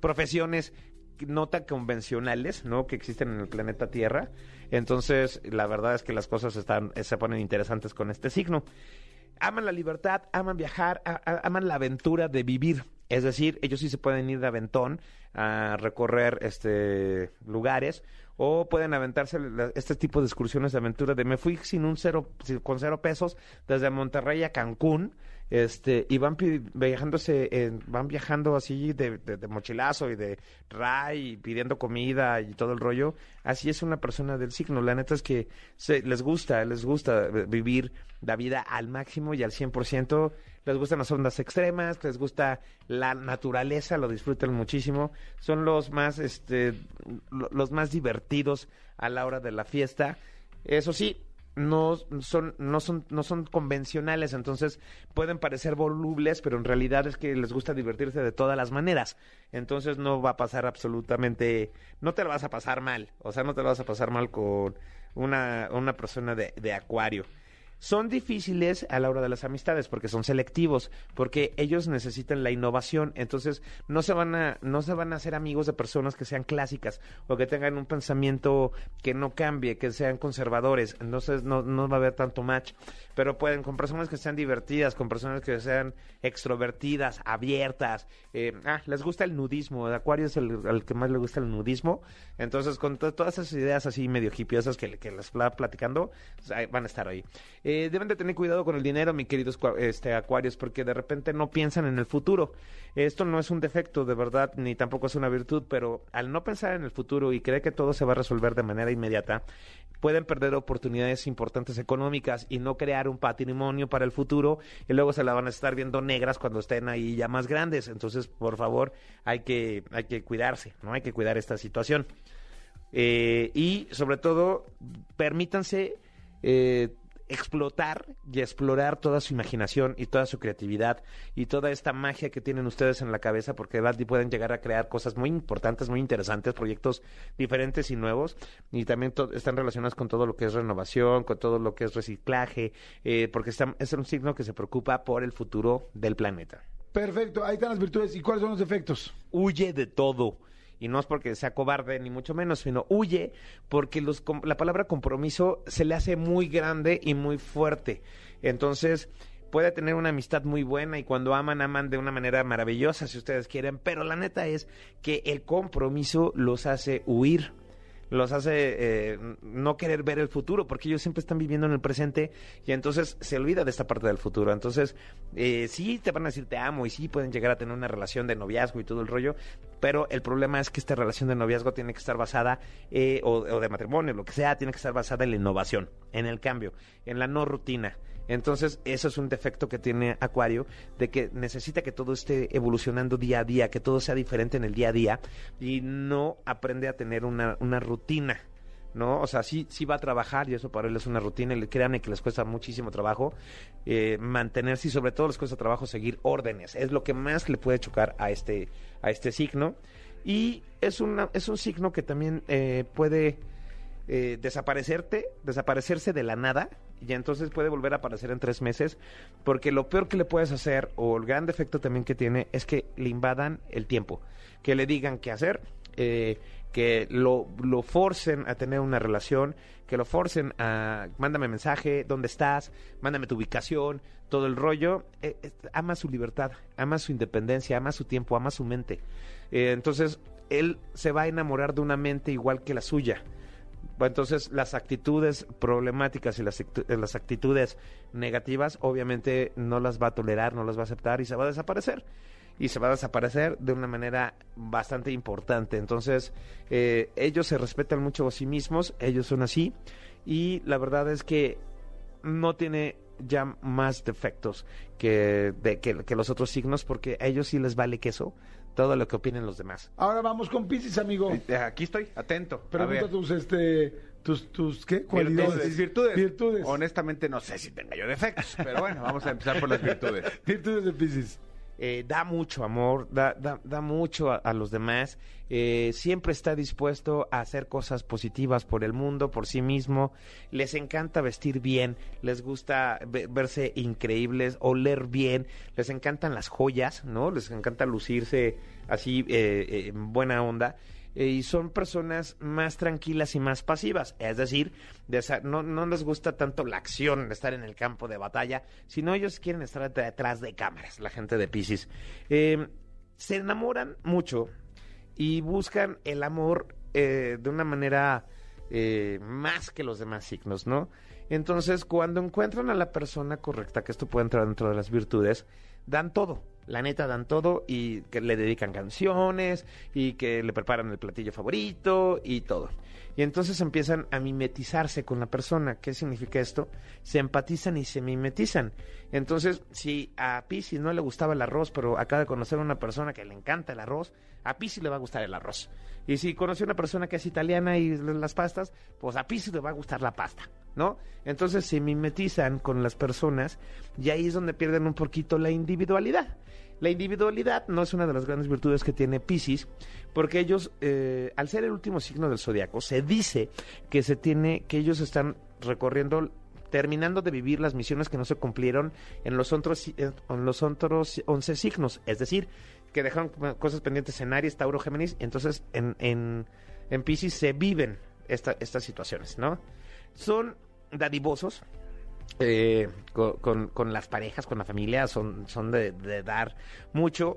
profesiones no tan convencionales, ¿no? Que existen en el planeta Tierra. Entonces, la verdad es que las cosas están, eh, se ponen interesantes con este signo. Aman la libertad, aman viajar, aman la aventura de vivir. Es decir, ellos sí se pueden ir de aventón a recorrer este lugares o pueden aventarse este tipo de excursiones de aventura de me fui sin un cero con cero pesos desde Monterrey a Cancún este y van viajándose van viajando así de, de- de mochilazo y de ray y pidiendo comida y todo el rollo así es una persona del signo. La neta es que se, les gusta les gusta eh, vivir la vida al máximo y al 100% les gustan las ondas extremas, les gusta la naturaleza, lo disfrutan muchísimo, son los más, este, lo- los más divertidos a la hora de la fiesta. Eso sí, no son, no son, no son convencionales, entonces pueden parecer volubles, pero en realidad es que les gusta divertirse de todas las maneras. Entonces no va a pasar absolutamente, no te lo vas a pasar mal, o sea, no te lo vas a pasar mal con una, una persona de, de acuario son difíciles a la hora de las amistades porque son selectivos, porque ellos necesitan la innovación, entonces no se van a no se van a hacer amigos de personas que sean clásicas o que tengan un pensamiento que no cambie, que sean conservadores, entonces no, no va a haber tanto match, pero pueden con personas que sean divertidas, con personas que sean extrovertidas, abiertas, eh, ah, les gusta el nudismo, el Acuario es el, que más le gusta el nudismo, entonces con to- todas esas ideas así medio hipiosas que, que les estaba platicando, pues, van a estar ahí. Eh, deben de tener cuidado con el dinero, mi queridos este, acuarios, porque de repente no piensan en el futuro. Esto no es un defecto, de verdad, ni tampoco es una virtud, pero al no pensar en el futuro y creer que todo se va a resolver de manera inmediata, pueden perder oportunidades importantes económicas y no crear un patrimonio para el futuro y luego se la van a estar viendo negras cuando estén ahí ya más grandes. Entonces, por favor, hay que, hay que cuidarse, ¿no? Hay que cuidar esta situación. Eh, y sobre todo, permítanse eh, explotar y explorar toda su imaginación y toda su creatividad y toda esta magia que tienen ustedes en la cabeza porque y pueden llegar a crear cosas muy importantes, muy interesantes, proyectos diferentes y nuevos y también están relacionados con todo lo que es renovación, con todo lo que es reciclaje, eh, porque están- es un signo que se preocupa por el futuro del planeta. Perfecto, ahí están las virtudes. ¿Y cuáles son los defectos? Huye de todo. Y no es porque sea cobarde, ni mucho menos, sino huye porque los, la palabra compromiso se le hace muy grande y muy fuerte. Entonces, puede tener una amistad muy buena y cuando aman, aman de una manera maravillosa, si ustedes quieren. Pero la neta es que el compromiso los hace huir los hace eh, no querer ver el futuro, porque ellos siempre están viviendo en el presente y entonces se olvida de esta parte del futuro. Entonces, eh, sí te van a decir te amo y sí pueden llegar a tener una relación de noviazgo y todo el rollo, pero el problema es que esta relación de noviazgo tiene que estar basada, eh, o, o de matrimonio, lo que sea, tiene que estar basada en la innovación, en el cambio, en la no rutina. Entonces, eso es un defecto que tiene Acuario, de que necesita que todo esté evolucionando día a día, que todo sea diferente en el día a día, y no aprende a tener una, una rutina. ¿no? O sea, sí, sí va a trabajar y eso para él es una rutina y créanme que les cuesta muchísimo trabajo eh, mantenerse y sobre todo les cuesta trabajo seguir órdenes. Es lo que más le puede chocar a este, a este signo. Y es, una, es un signo que también eh, puede eh, desaparecerte, desaparecerse de la nada y entonces puede volver a aparecer en tres meses porque lo peor que le puedes hacer o el gran defecto también que tiene es que le invadan el tiempo, que le digan qué hacer, eh, que lo, lo forcen a tener una relación, que lo forcen a mándame mensaje, dónde estás, mándame tu ubicación, todo el rollo, eh, eh, ama su libertad, ama su independencia, ama su tiempo, ama su mente. Entonces, él se va a enamorar de una mente igual que la suya. Entonces, las actitudes problemáticas y eh, las actitudes negativas, obviamente no las va a tolerar, no las va a aceptar y se va a desaparecer. Y se va a desaparecer de una manera bastante importante. Entonces, eh, ellos se respetan mucho a sí mismos, ellos son así. Y la verdad es que no tiene ya más defectos que, que, que los otros signos porque a ellos sí les vale queso todo lo que opinen los demás. Ahora vamos con Pisces, amigo. Eh, Aquí estoy, atento. Pregunta tus, este, tus, tus, ¿qué? Cualidades. Virtudes. Virtudes. Honestamente no sé si tenga yo defectos, pero bueno, vamos a empezar por las virtudes. (laughs) Virtudes de Pisces. Eh, da mucho amor, da, da, da mucho a, los demás, eh, siempre está dispuesto a hacer cosas positivas por el mundo, por sí mismo, les encanta vestir bien, les gusta ve- verse increíbles, oler bien, les encantan las joyas, ¿no? Les encanta lucirse así eh, eh, en buena onda. Eh, y son personas más tranquilas y más pasivas. Es decir, no, no les gusta tanto la acción, estar en el campo de batalla, sino ellos quieren estar detrás de cámaras, la gente de Pisces. Eh, se enamoran mucho y buscan el amor eh, de una manera eh, más que los demás signos, ¿no? Entonces, cuando encuentran a la persona correcta, que esto puede entrar dentro de las virtudes, dan todo. La neta dan todo y que le dedican canciones y que le preparan el platillo favorito y todo. Y entonces empiezan a mimetizarse con la persona. ¿Qué significa esto? Se empatizan y se mimetizan. Entonces, si a Pisces no le gustaba el arroz, pero acaba de conocer a una persona que le encanta el arroz, a Pisces le va a gustar el arroz. Y si conoce a una persona que es italiana y las pastas, pues a Pisces le va a gustar la pasta, ¿no? Entonces se mimetizan con las personas y ahí es donde pierden un poquito la individualidad. La individualidad no es una de las grandes virtudes que tiene Pisces, porque ellos, eh, al ser el último signo del zodiaco, se dice que se tiene, que ellos están recorriendo, terminando de vivir las misiones que no se cumplieron en los otros, en los otros 11 signos, es decir, que dejaron cosas pendientes en Aries, Tauro, Géminis, entonces en, en, en Pisces se viven esta- estas situaciones, ¿no? Son dadivosos, eh, con, con- las parejas, con la familia, son, son de, de dar mucho,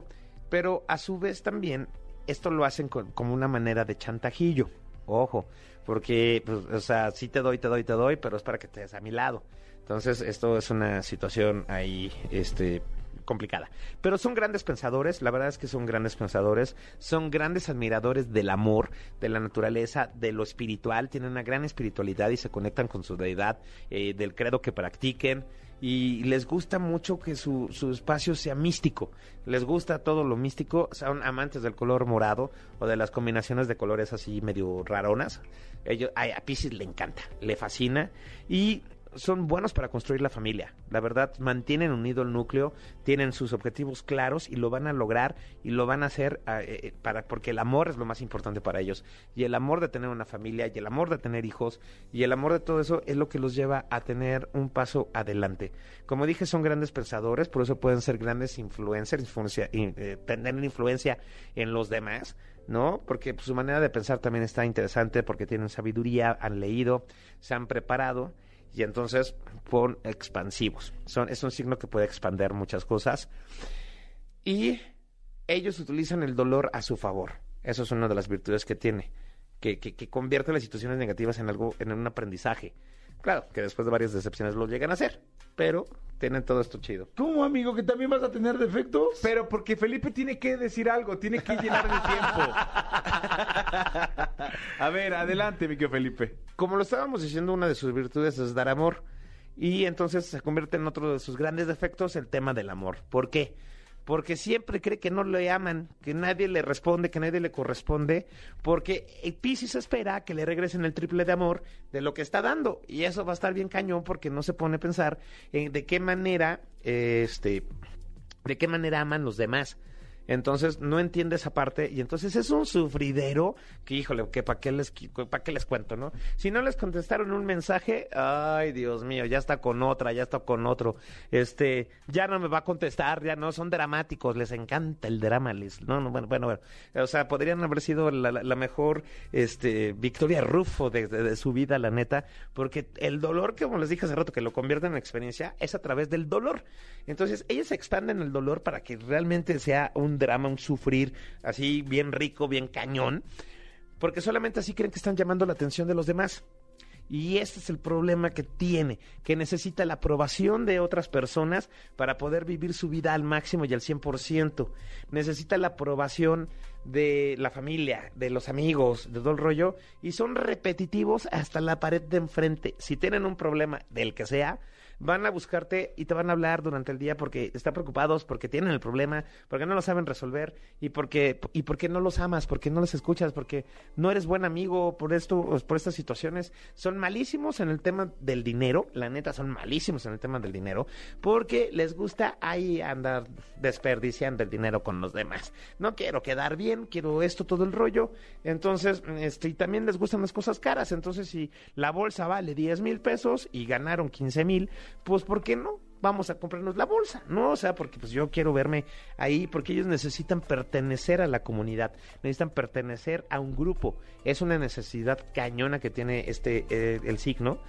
pero a su vez también esto lo hacen como una manera de chantajillo. Ojo, porque, pues, o sea, sí te doy, te doy, te doy, pero es para que te des a mi lado. Entonces, esto es una situación ahí, este complicada. Pero son grandes pensadores, la verdad es que son grandes pensadores, son grandes admiradores del amor, de la naturaleza, de lo espiritual, tienen una gran espiritualidad y se conectan con su deidad, eh, del credo que practiquen y les gusta mucho que su, su espacio sea místico, les gusta todo lo místico, son amantes del color morado o de las combinaciones de colores así medio raronas. Ellos, ay, a Pisces le encanta, le fascina y son buenos para construir la familia. La verdad, mantienen unido el núcleo, tienen sus objetivos claros y lo van a lograr y lo van a hacer ah, eh, eh, para porque el amor es lo más importante para ellos. Y el amor de tener una familia y el amor de tener hijos y el amor de todo eso es lo que los lleva a tener un paso adelante. Como dije, son grandes pensadores, por eso pueden ser grandes influencers, influencia, in- eh, tener influencia en los demás. ¿no? Porque pues, su manera de pensar también está interesante porque tienen sabiduría, han leído, se han preparado y entonces son expansivos. Son, es un signo que puede expander muchas cosas. Y ellos utilizan el dolor a su favor. Eso es una de las virtudes que tiene, que, que, que convierte las situaciones negativas en algo, en un aprendizaje. Claro, que después de varias decepciones lo llegan a hacer, pero tienen todo esto chido. ¿Cómo, amigo, que también vas a tener defectos? Pero porque Felipe tiene que decir algo, tiene que llenar el tiempo. (laughs) A ver, adelante, mi querido Felipe. como lo estábamos diciendo, una de sus virtudes es dar amor. Y entonces se convierte en otro de sus grandes defectos el tema del amor. ¿Por qué? Porque siempre cree que no le aman, que nadie le responde, que nadie le corresponde, porque el Piscis espera que le regresen el triple de amor de lo que está dando. Y eso va a estar bien cañón porque no se pone a pensar en de qué manera, este, de qué manera aman los demás. Entonces no entiende esa parte y entonces es un sufridero que híjole, que para qué les para qué les cuento, ¿no? Si no les contestaron un mensaje, ay, Dios mío, ya está con otra, ya está con otro. Este, ya no me va a contestar, ya no son dramáticos, les encanta el drama, les no, no bueno, bueno, bueno. O sea, podrían haber sido la, mejor este Victoria Rufo de su vida, la neta, porque el dolor, que como les dije hace rato, que lo convierten en experiencia, es a través del dolor. Entonces, ellos expanden el dolor para que realmente sea un drama, un sufrir así bien rico, bien cañón, porque solamente así creen que están llamando la atención de los demás. Y este es el problema que tiene, que necesita la aprobación de otras personas para poder vivir su vida al máximo y al 100%. Necesita la aprobación de la familia, de los amigos, de todo el rollo, y son repetitivos hasta la pared de enfrente. Si tienen un problema del que sea, van a buscarte y te van a hablar durante el día porque están preocupados, porque tienen el problema, porque no lo saben resolver y porque y porque no los amas, porque no los escuchas, porque no eres buen amigo por esto, por estas situaciones. Son malísimos en el tema del dinero, la neta son malísimos en el tema del dinero, porque les gusta ahí andar desperdiciando el dinero con los demás. No quiero quedar bien, quiero esto todo el rollo. Entonces, este, y también les gustan las cosas caras. Entonces, si la bolsa vale 10 mil pesos y ganaron 15 mil, pues ¿por qué no? Vamos a comprarnos la bolsa, ¿no? O sea, porque pues yo quiero verme ahí, porque ellos necesitan pertenecer a la comunidad, necesitan pertenecer a un grupo. Es una necesidad cañona que tiene este, eh, el signo.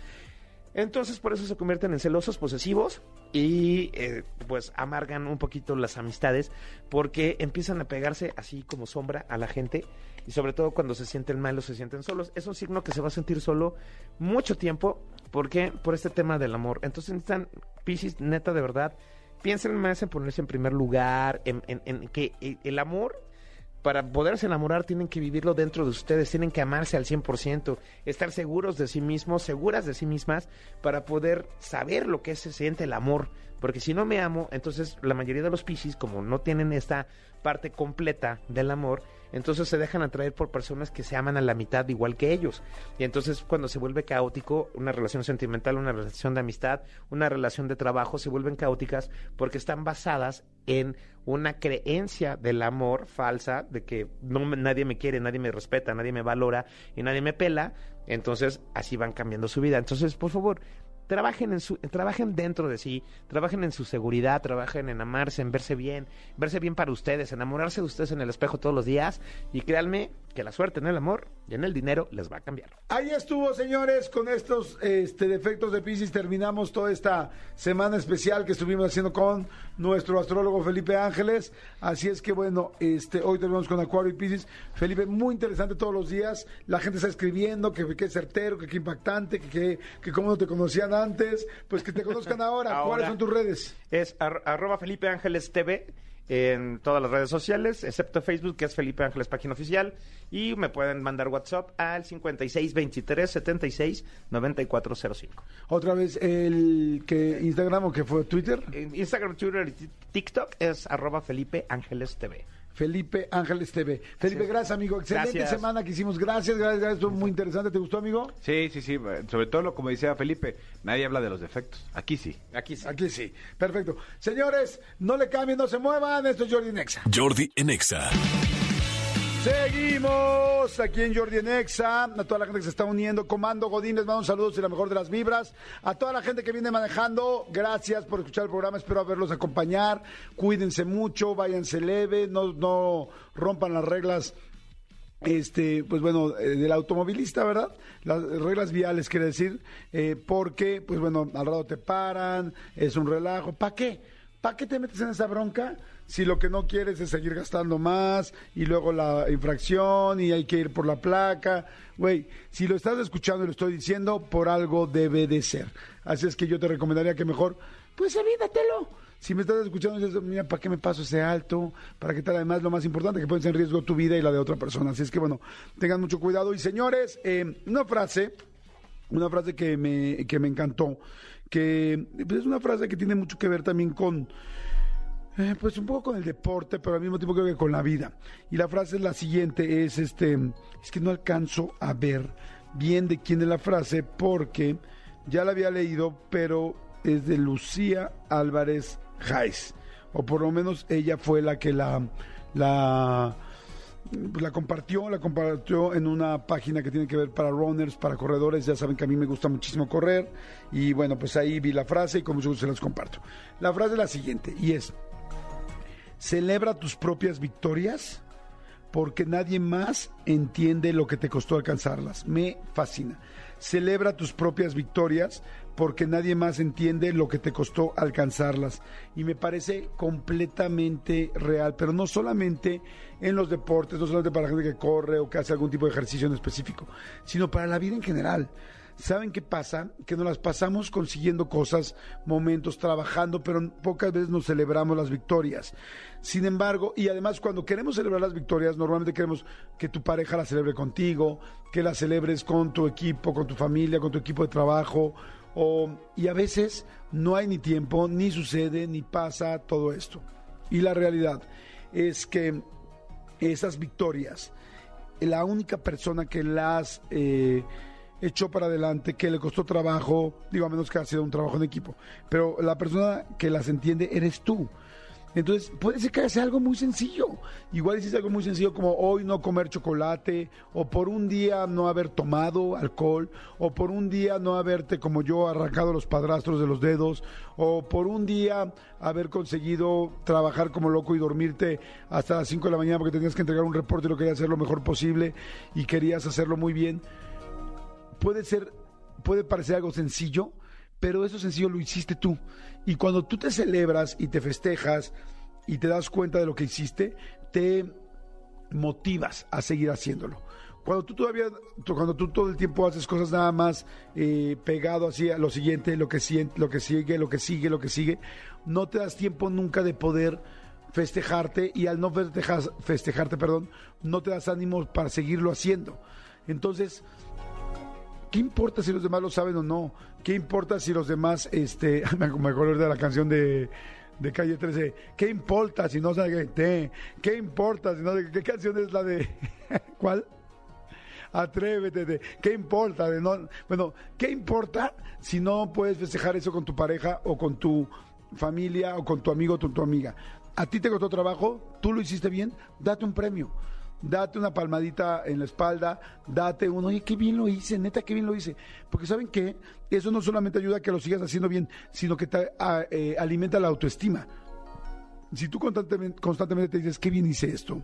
Entonces por eso se convierten en celosos, posesivos y eh, pues amargan un poquito las amistades porque empiezan a pegarse así como sombra a la gente y sobre todo cuando se sienten mal o se sienten solos. Es un signo que se va a sentir solo mucho tiempo porque por este tema del amor. Entonces necesitan Pisces, neta de verdad, piensen más en ponerse en primer lugar, en, en- en que el- el amor para poderse enamorar tienen que vivirlo dentro de ustedes, tienen que amarse al 100%, estar seguros de sí mismos, seguras de sí mismas, para poder saber lo que se siente el amor. Porque si no me amo, entonces la mayoría de los piscis, como no tienen esta parte completa del amor, entonces se dejan atraer por personas que se aman a la mitad igual que ellos. Y entonces cuando se vuelve caótico, una relación sentimental, una relación de amistad, una relación de trabajo, se vuelven caóticas porque están basadas en una creencia del amor falsa, de que no, nadie me quiere, nadie me respeta, nadie me valora y nadie me pela. Entonces así van cambiando su vida. Entonces, por favor, trabajen en su trabajen dentro de sí, trabajen en su seguridad, trabajen en amarse, en verse bien, verse bien para ustedes, enamorarse de ustedes en el espejo todos los días y créanme que la suerte en el amor y en el dinero les va a cambiar. Ahí estuvo, señores, con estos este, defectos de Pisces terminamos toda esta semana especial que estuvimos haciendo con nuestro astrólogo Felipe Ángeles. Así es que bueno, este, hoy terminamos con Acuario y Pisces. Felipe, muy interesante todos los días. La gente está escribiendo que qué certero, que qué impactante, que, que, que cómo no te conocían antes. Pues que te conozcan ahora. (laughs) Ahora. ¿Cuáles son tus redes? Es ar- arroba Felipe Ángeles TV en todas las redes sociales, excepto Facebook, que es Felipe Ángeles Página Oficial. Y me pueden mandar WhatsApp al 5623 76 9405. Otra vez, el que Instagram o que fue Twitter. En Instagram, Twitter y Tik- TikTok es arroba Felipe Ángeles TV. Felipe Ángeles TV. Felipe, gracias, amigo. Excelente Gracias. semana que hicimos. Gracias, gracias, gracias. Estuvo muy interesante. ¿Te gustó, amigo? Sí, sí, sí. Sobre todo, lo- como decía Felipe, nadie habla de los defectos. Aquí sí. Aquí sí. Aquí sí. Perfecto. Señores, no le cambien, no se muevan. Esto es Jordi Nexa. Jordi en Exa. Seguimos aquí en Jordi en Exa. A toda la gente que se está uniendo. Comando Godín, les mando un saludo y la mejor de las vibras. A toda la gente que viene manejando, gracias por escuchar el programa. Espero haberlos acompañar. Cuídense mucho, váyanse leve, no, no rompan las reglas. Este, pues bueno, eh, del automovilista, ¿verdad? Las reglas viales, quiere decir, eh, porque, pues bueno, al rato te paran, es un relajo. ¿Para qué? ¿Para qué te metes en esa bronca si lo que no quieres es seguir gastando más y luego la infracción y hay que ir por la placa? Güey, si lo estás escuchando y lo estoy diciendo, por algo debe de ser. Así es que yo te recomendaría que mejor, pues evítatelo. Si me estás escuchando, dices, mira, ¿para qué me paso ese alto? ¿Para qué tal? Además, lo más importante, que pones en riesgo tu vida y la de otra persona. Así es que, bueno, tengan mucho cuidado. Y señores, eh, una frase, una frase que me, que me encantó, que pues, es una frase que tiene mucho que ver también con, eh, pues un poco con el deporte, pero al mismo tiempo creo que con la vida. Y la frase es la siguiente, es este, es que no alcanzo a ver bien de quién es la frase porque ya la había leído, pero es de Lucía Álvarez Jaiz. O por lo menos ella fue la que la, la, pues, la compartió, la compartió en una página que tiene que ver para runners, para corredores. Ya saben que a mí me gusta muchísimo correr. Y bueno, pues ahí vi la frase y con mucho gusto se las comparto. La frase es la siguiente y es, celebra tus propias victorias porque nadie más entiende lo que te costó alcanzarlas. Me fascina. Celebra tus propias victorias porque nadie más entiende lo que te costó alcanzarlas. Y me parece completamente real, pero no solamente en los deportes, no solamente para la gente que corre o que hace algún tipo de ejercicio en específico, sino para la vida en general. ¿Saben qué pasa? Que nos las pasamos consiguiendo cosas, momentos, trabajando, pero pocas veces nos celebramos las victorias. Sin embargo, y además cuando queremos celebrar las victorias, normalmente queremos que tu pareja la celebre contigo, que la celebres con tu equipo, con tu familia, con tu equipo de trabajo, o, y a veces no hay ni tiempo, ni sucede, ni pasa todo esto. Y la realidad es que esas victorias, la única persona que las eh, echó para adelante, que le costó trabajo, digo a menos que ha sido un trabajo en equipo, pero la persona que las entiende eres tú. Entonces, puede ser que sea algo muy sencillo. Igual hiciste algo muy sencillo como hoy no comer chocolate, o por un día no haber tomado alcohol, o por un día no haberte, como yo, arrancado los padrastros de los dedos, o por un día haber conseguido trabajar como loco y dormirte hasta las 5 de la mañana porque tenías que entregar un reporte y lo querías hacer lo mejor posible y querías hacerlo muy bien. Puede ser, puede parecer algo sencillo, pero eso sencillo lo hiciste tú. Y cuando tú te celebras y te festejas y te das cuenta de lo que hiciste, te motivas a seguir haciéndolo. Cuando tú todavía, cuando tú todo el tiempo haces cosas nada más eh, pegado así a lo siguiente, lo que, lo que sigue, lo que sigue, lo que sigue, no te das tiempo nunca de poder festejarte y al no festejar, festejarte, perdón, no te das ánimo para seguirlo haciendo. Entonces, ¿Qué importa si los demás lo saben o no? ¿Qué importa si los demás, este, (laughs) me acuerdo de la canción de, de Calle 13, ¿qué importa si no saben qué? ¿Qué importa si no qué canción es la de (laughs) cuál? Atrévete, de, ¿qué importa? De no, bueno, ¿qué importa si no puedes festejar eso con tu pareja o con tu familia o con tu amigo o con tu amiga? A ti te costó trabajo, tú lo hiciste bien, date un premio date una palmadita en la espalda, date uno, oye, qué bien lo hice, neta, qué bien lo hice. Porque saben que eso no solamente ayuda a que lo sigas haciendo bien, sino que te a- eh, alimenta la autoestima. Si tú constantemente, constantemente te dices, qué bien hice esto,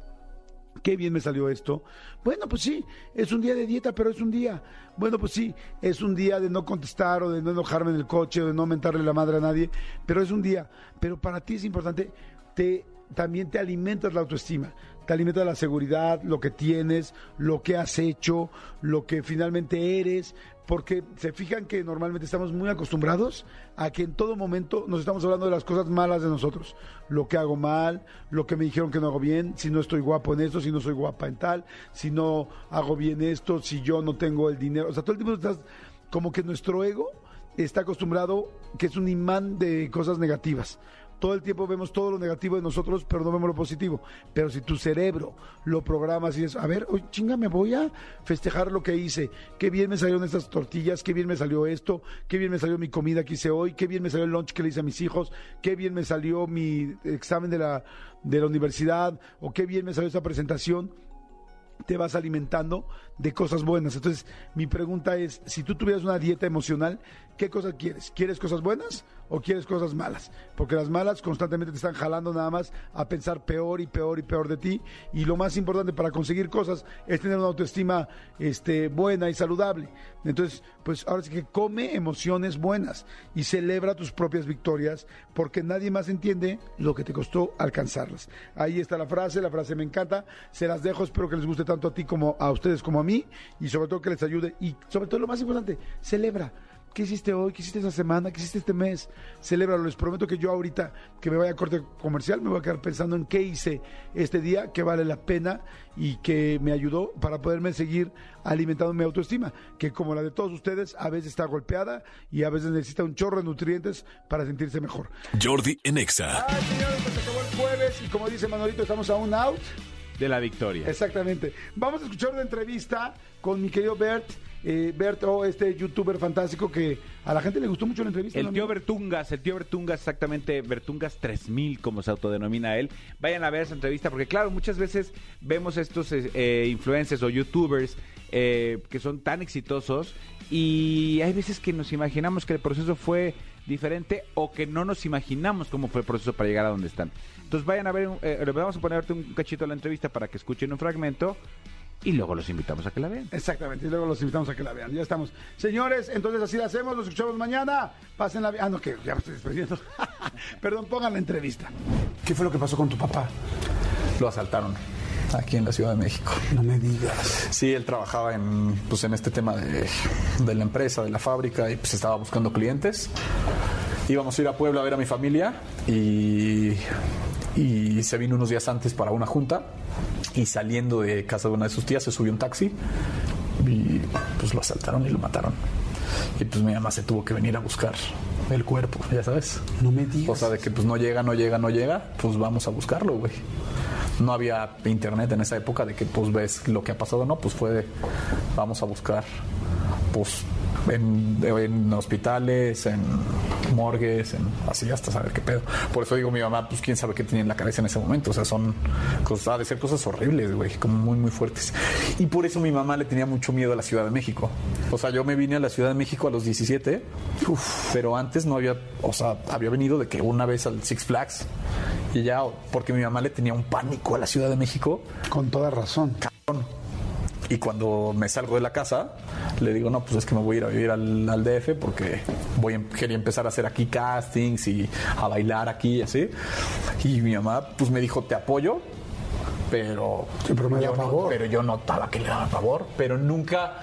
qué bien me salió esto. Bueno, pues sí, es un día de dieta, pero es un día. Bueno, pues sí, es un día de no contestar o de no enojarme en el coche o de no mentarle la madre a nadie, pero es un día. Pero para ti es importante, te, también te alimentas la autoestima, te alimenta la seguridad, lo que tienes, lo que has hecho, lo que finalmente eres, porque se fijan que normalmente estamos muy acostumbrados a que en todo momento nos estamos hablando de las cosas malas de nosotros, lo que hago mal, lo que me dijeron que no hago bien, si no estoy guapo en esto, si no soy guapa en tal, si no hago bien esto, si yo no tengo el dinero, o sea, todo el tiempo estás como que nuestro ego está acostumbrado que es un imán de cosas negativas. Todo el tiempo vemos todo lo negativo de nosotros, pero no vemos lo positivo. Pero si tu cerebro lo programas y dices, a ver, oye, chinga, me voy a festejar lo que hice. Qué bien me salieron estas tortillas, qué bien me salió esto, qué bien me salió mi comida que hice hoy, qué bien me salió el lunch que le hice a mis hijos, qué bien me salió mi examen de la, de la universidad, o qué bien me salió esta presentación te vas alimentando de cosas buenas. Entonces, mi pregunta es, si tú tuvieras una dieta emocional, ¿qué cosas quieres? ¿Quieres cosas buenas o quieres cosas malas? Porque las malas constantemente te están jalando nada más a pensar peor y peor y peor de ti. Y lo más importante para conseguir cosas es tener una autoestima este, buena y saludable. Entonces, pues ahora sí que come emociones buenas y celebra tus propias victorias porque nadie más entiende lo que te costó alcanzarlas. Ahí está la frase, la frase me encanta. Se las dejo, espero que les guste tanto a ti como a ustedes como a mí y sobre todo que les ayude. Y sobre todo lo más importante, celebra. ¿Qué hiciste hoy? ¿Qué hiciste esta semana? ¿Qué hiciste este mes? Celébralo. Les prometo que yo ahorita que me vaya a corte comercial me voy a quedar pensando en qué hice este día, que vale la pena y que me ayudó para poderme seguir alimentando mi autoestima, que como la de todos ustedes, a veces está golpeada y a veces necesita un chorro de nutrientes para sentirse mejor. Jordi en Exa. Ay, señores, pues acabó el jueves y como dice Manolito, estamos a un out. De la victoria. Exactamente. Vamos a escuchar una entrevista con mi querido Bert. Eh, Bert, oh, este youtuber fantástico que a la gente le gustó mucho la entrevista. El ¿no, tío amigo? Bertungas, el tío Bertungas, exactamente, Bertungas 3000, como se autodenomina él. Vayan a ver esa entrevista, porque claro, muchas veces vemos estos eh, eh, influencers o youtubers eh, que son tan exitosos y hay veces que nos imaginamos que el proceso fue diferente o que no nos imaginamos cómo fue el proceso para llegar a donde están. Entonces vayan a ver, un- eh, vamos a ponerte un cachito de la entrevista para que escuchen un fragmento y luego los invitamos a que la vean. Exactamente, y luego los invitamos a que la vean. Ya estamos. Señores, entonces así la hacemos, los escuchamos mañana. Pasen la... Ah, no, que ya me estoy despidiendo. (laughs) Perdón, pongan la entrevista. ¿Qué fue lo que pasó con tu papá? Lo asaltaron aquí en la Ciudad de México. No me digas. Sí, él trabajaba en, pues, en este tema de, de la empresa, de la fábrica, y pues estaba buscando clientes. Íbamos a ir a Puebla a ver a mi familia y, y se vino unos días antes para una junta y saliendo de casa de una de sus tías se subió un taxi y pues lo asaltaron y lo mataron. Y pues mi mamá se tuvo que venir a buscar el cuerpo, ya sabes. No me digas. O sea, de que pues no llega, no llega, no llega, pues vamos a buscarlo, güey. No había internet en esa época de que pues ves lo que ha pasado, no, pues fue de, vamos a buscar, pues en, en hospitales, en morgues, en así hasta saber qué pedo. Por eso digo mi mamá, pues quién sabe qué tenía en la cabeza en ese momento. O sea, son cosas, ha de ser cosas horribles, güey, como muy, muy fuertes. Y por eso mi mamá le tenía mucho miedo a la Ciudad de México. O sea, yo me vine a la Ciudad de México a los 17, uf, pero antes no había, o sea, había venido de que una vez al Six Flags y ya, porque mi mamá le tenía un pánico a la Ciudad de México. Con toda razón. Y cuando me salgo de la casa, le digo, no, pues es que me voy a ir a vivir al, al DF porque voy a, quería empezar a hacer aquí castings y a bailar aquí y así. Y mi mamá, pues me dijo, te apoyo, pero... Sí, pero me da yo no- pavor. pero yo notaba que le daba favor, pero nunca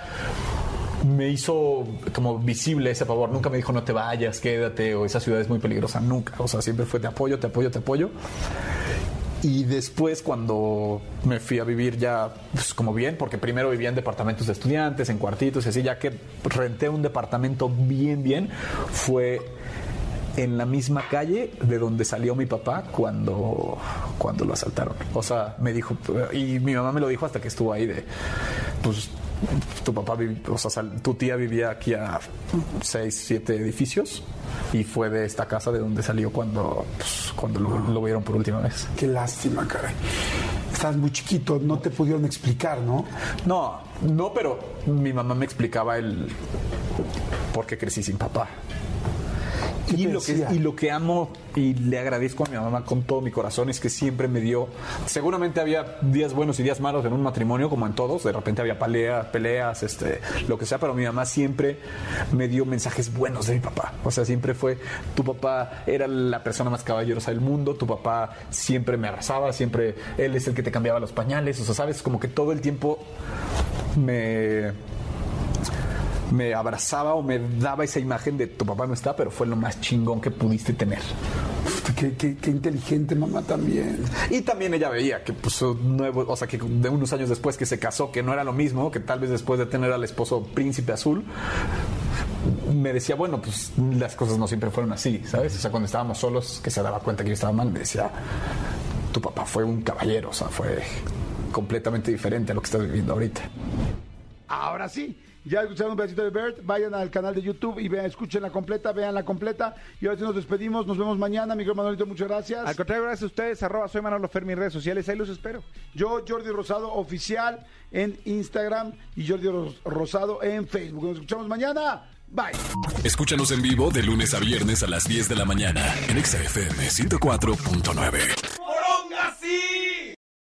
me hizo como visible ese favor. Nunca me dijo, no te vayas, quédate, o esa ciudad es muy peligrosa. Nunca. O sea, siempre fue, te apoyo, te apoyo, te apoyo. Y después cuando me fui a vivir ya pues, como bien, porque primero vivía en departamentos de estudiantes, en cuartitos y así, ya que renté un departamento bien, bien, fue en la misma calle de donde salió mi papá cuando, cuando lo asaltaron. O sea, me dijo, y mi mamá me lo dijo hasta que estuvo ahí de, pues tu papá, o sea, sal- tu tía vivía aquí a seis, siete edificios y fue de esta casa de donde salió cuando, pues, cuando lo, lo vieron por última vez. Qué lástima, caray. Estás muy chiquito, no te pudieron explicar, ¿no? No, no, pero mi mamá me explicaba el por qué crecí sin papá. Y lo que amo y le agradezco a mi mamá con todo mi corazón es que siempre me dio. Seguramente había días buenos y días malos en un matrimonio, como en todos. De repente había peleas, peleas, este, lo que sea, pero mi mamá siempre me dio mensajes buenos de mi papá. O sea, siempre fue: tu papá era la persona más caballerosa del mundo, tu papá siempre me abrazaba, siempre él es el que te cambiaba los pañales. O sea, sabes, como que todo el tiempo me me abrazaba o me daba esa imagen de tu papá no está, pero fue lo más chingón que pudiste tener. Uf, Qué, qué- qué inteligente mamá también. Y también ella veía que pues nuevo, o sea, que de unos años después que se casó, que no era lo mismo, que tal vez después de tener al esposo príncipe azul, me decía, bueno, pues las cosas no siempre fueron así, ¿sabes? O sea, cuando estábamos solos, que se daba cuenta que yo estaba mal, me decía, tu papá fue un caballero, o sea, fue completamente diferente a lo que estás viviendo ahorita. Ahora sí, ya escucharon un pedacito de Bert, vayan al canal de YouTube y vean, escuchen la completa, vean la completa. Y ahora sí nos despedimos, nos vemos mañana, Miguel Manolito, muchas gracias. Al contrario, gracias a ustedes. Arroba soy Manolo Fer, mis redes sociales. Ahí los espero. Yo, Jordi Rosado Oficial en Instagram y Jordi Ros- Rosado en Facebook. Nos escuchamos mañana. Bye. Escúchanos en vivo de lunes a viernes a las 10 de la mañana en Exa FM 104.9.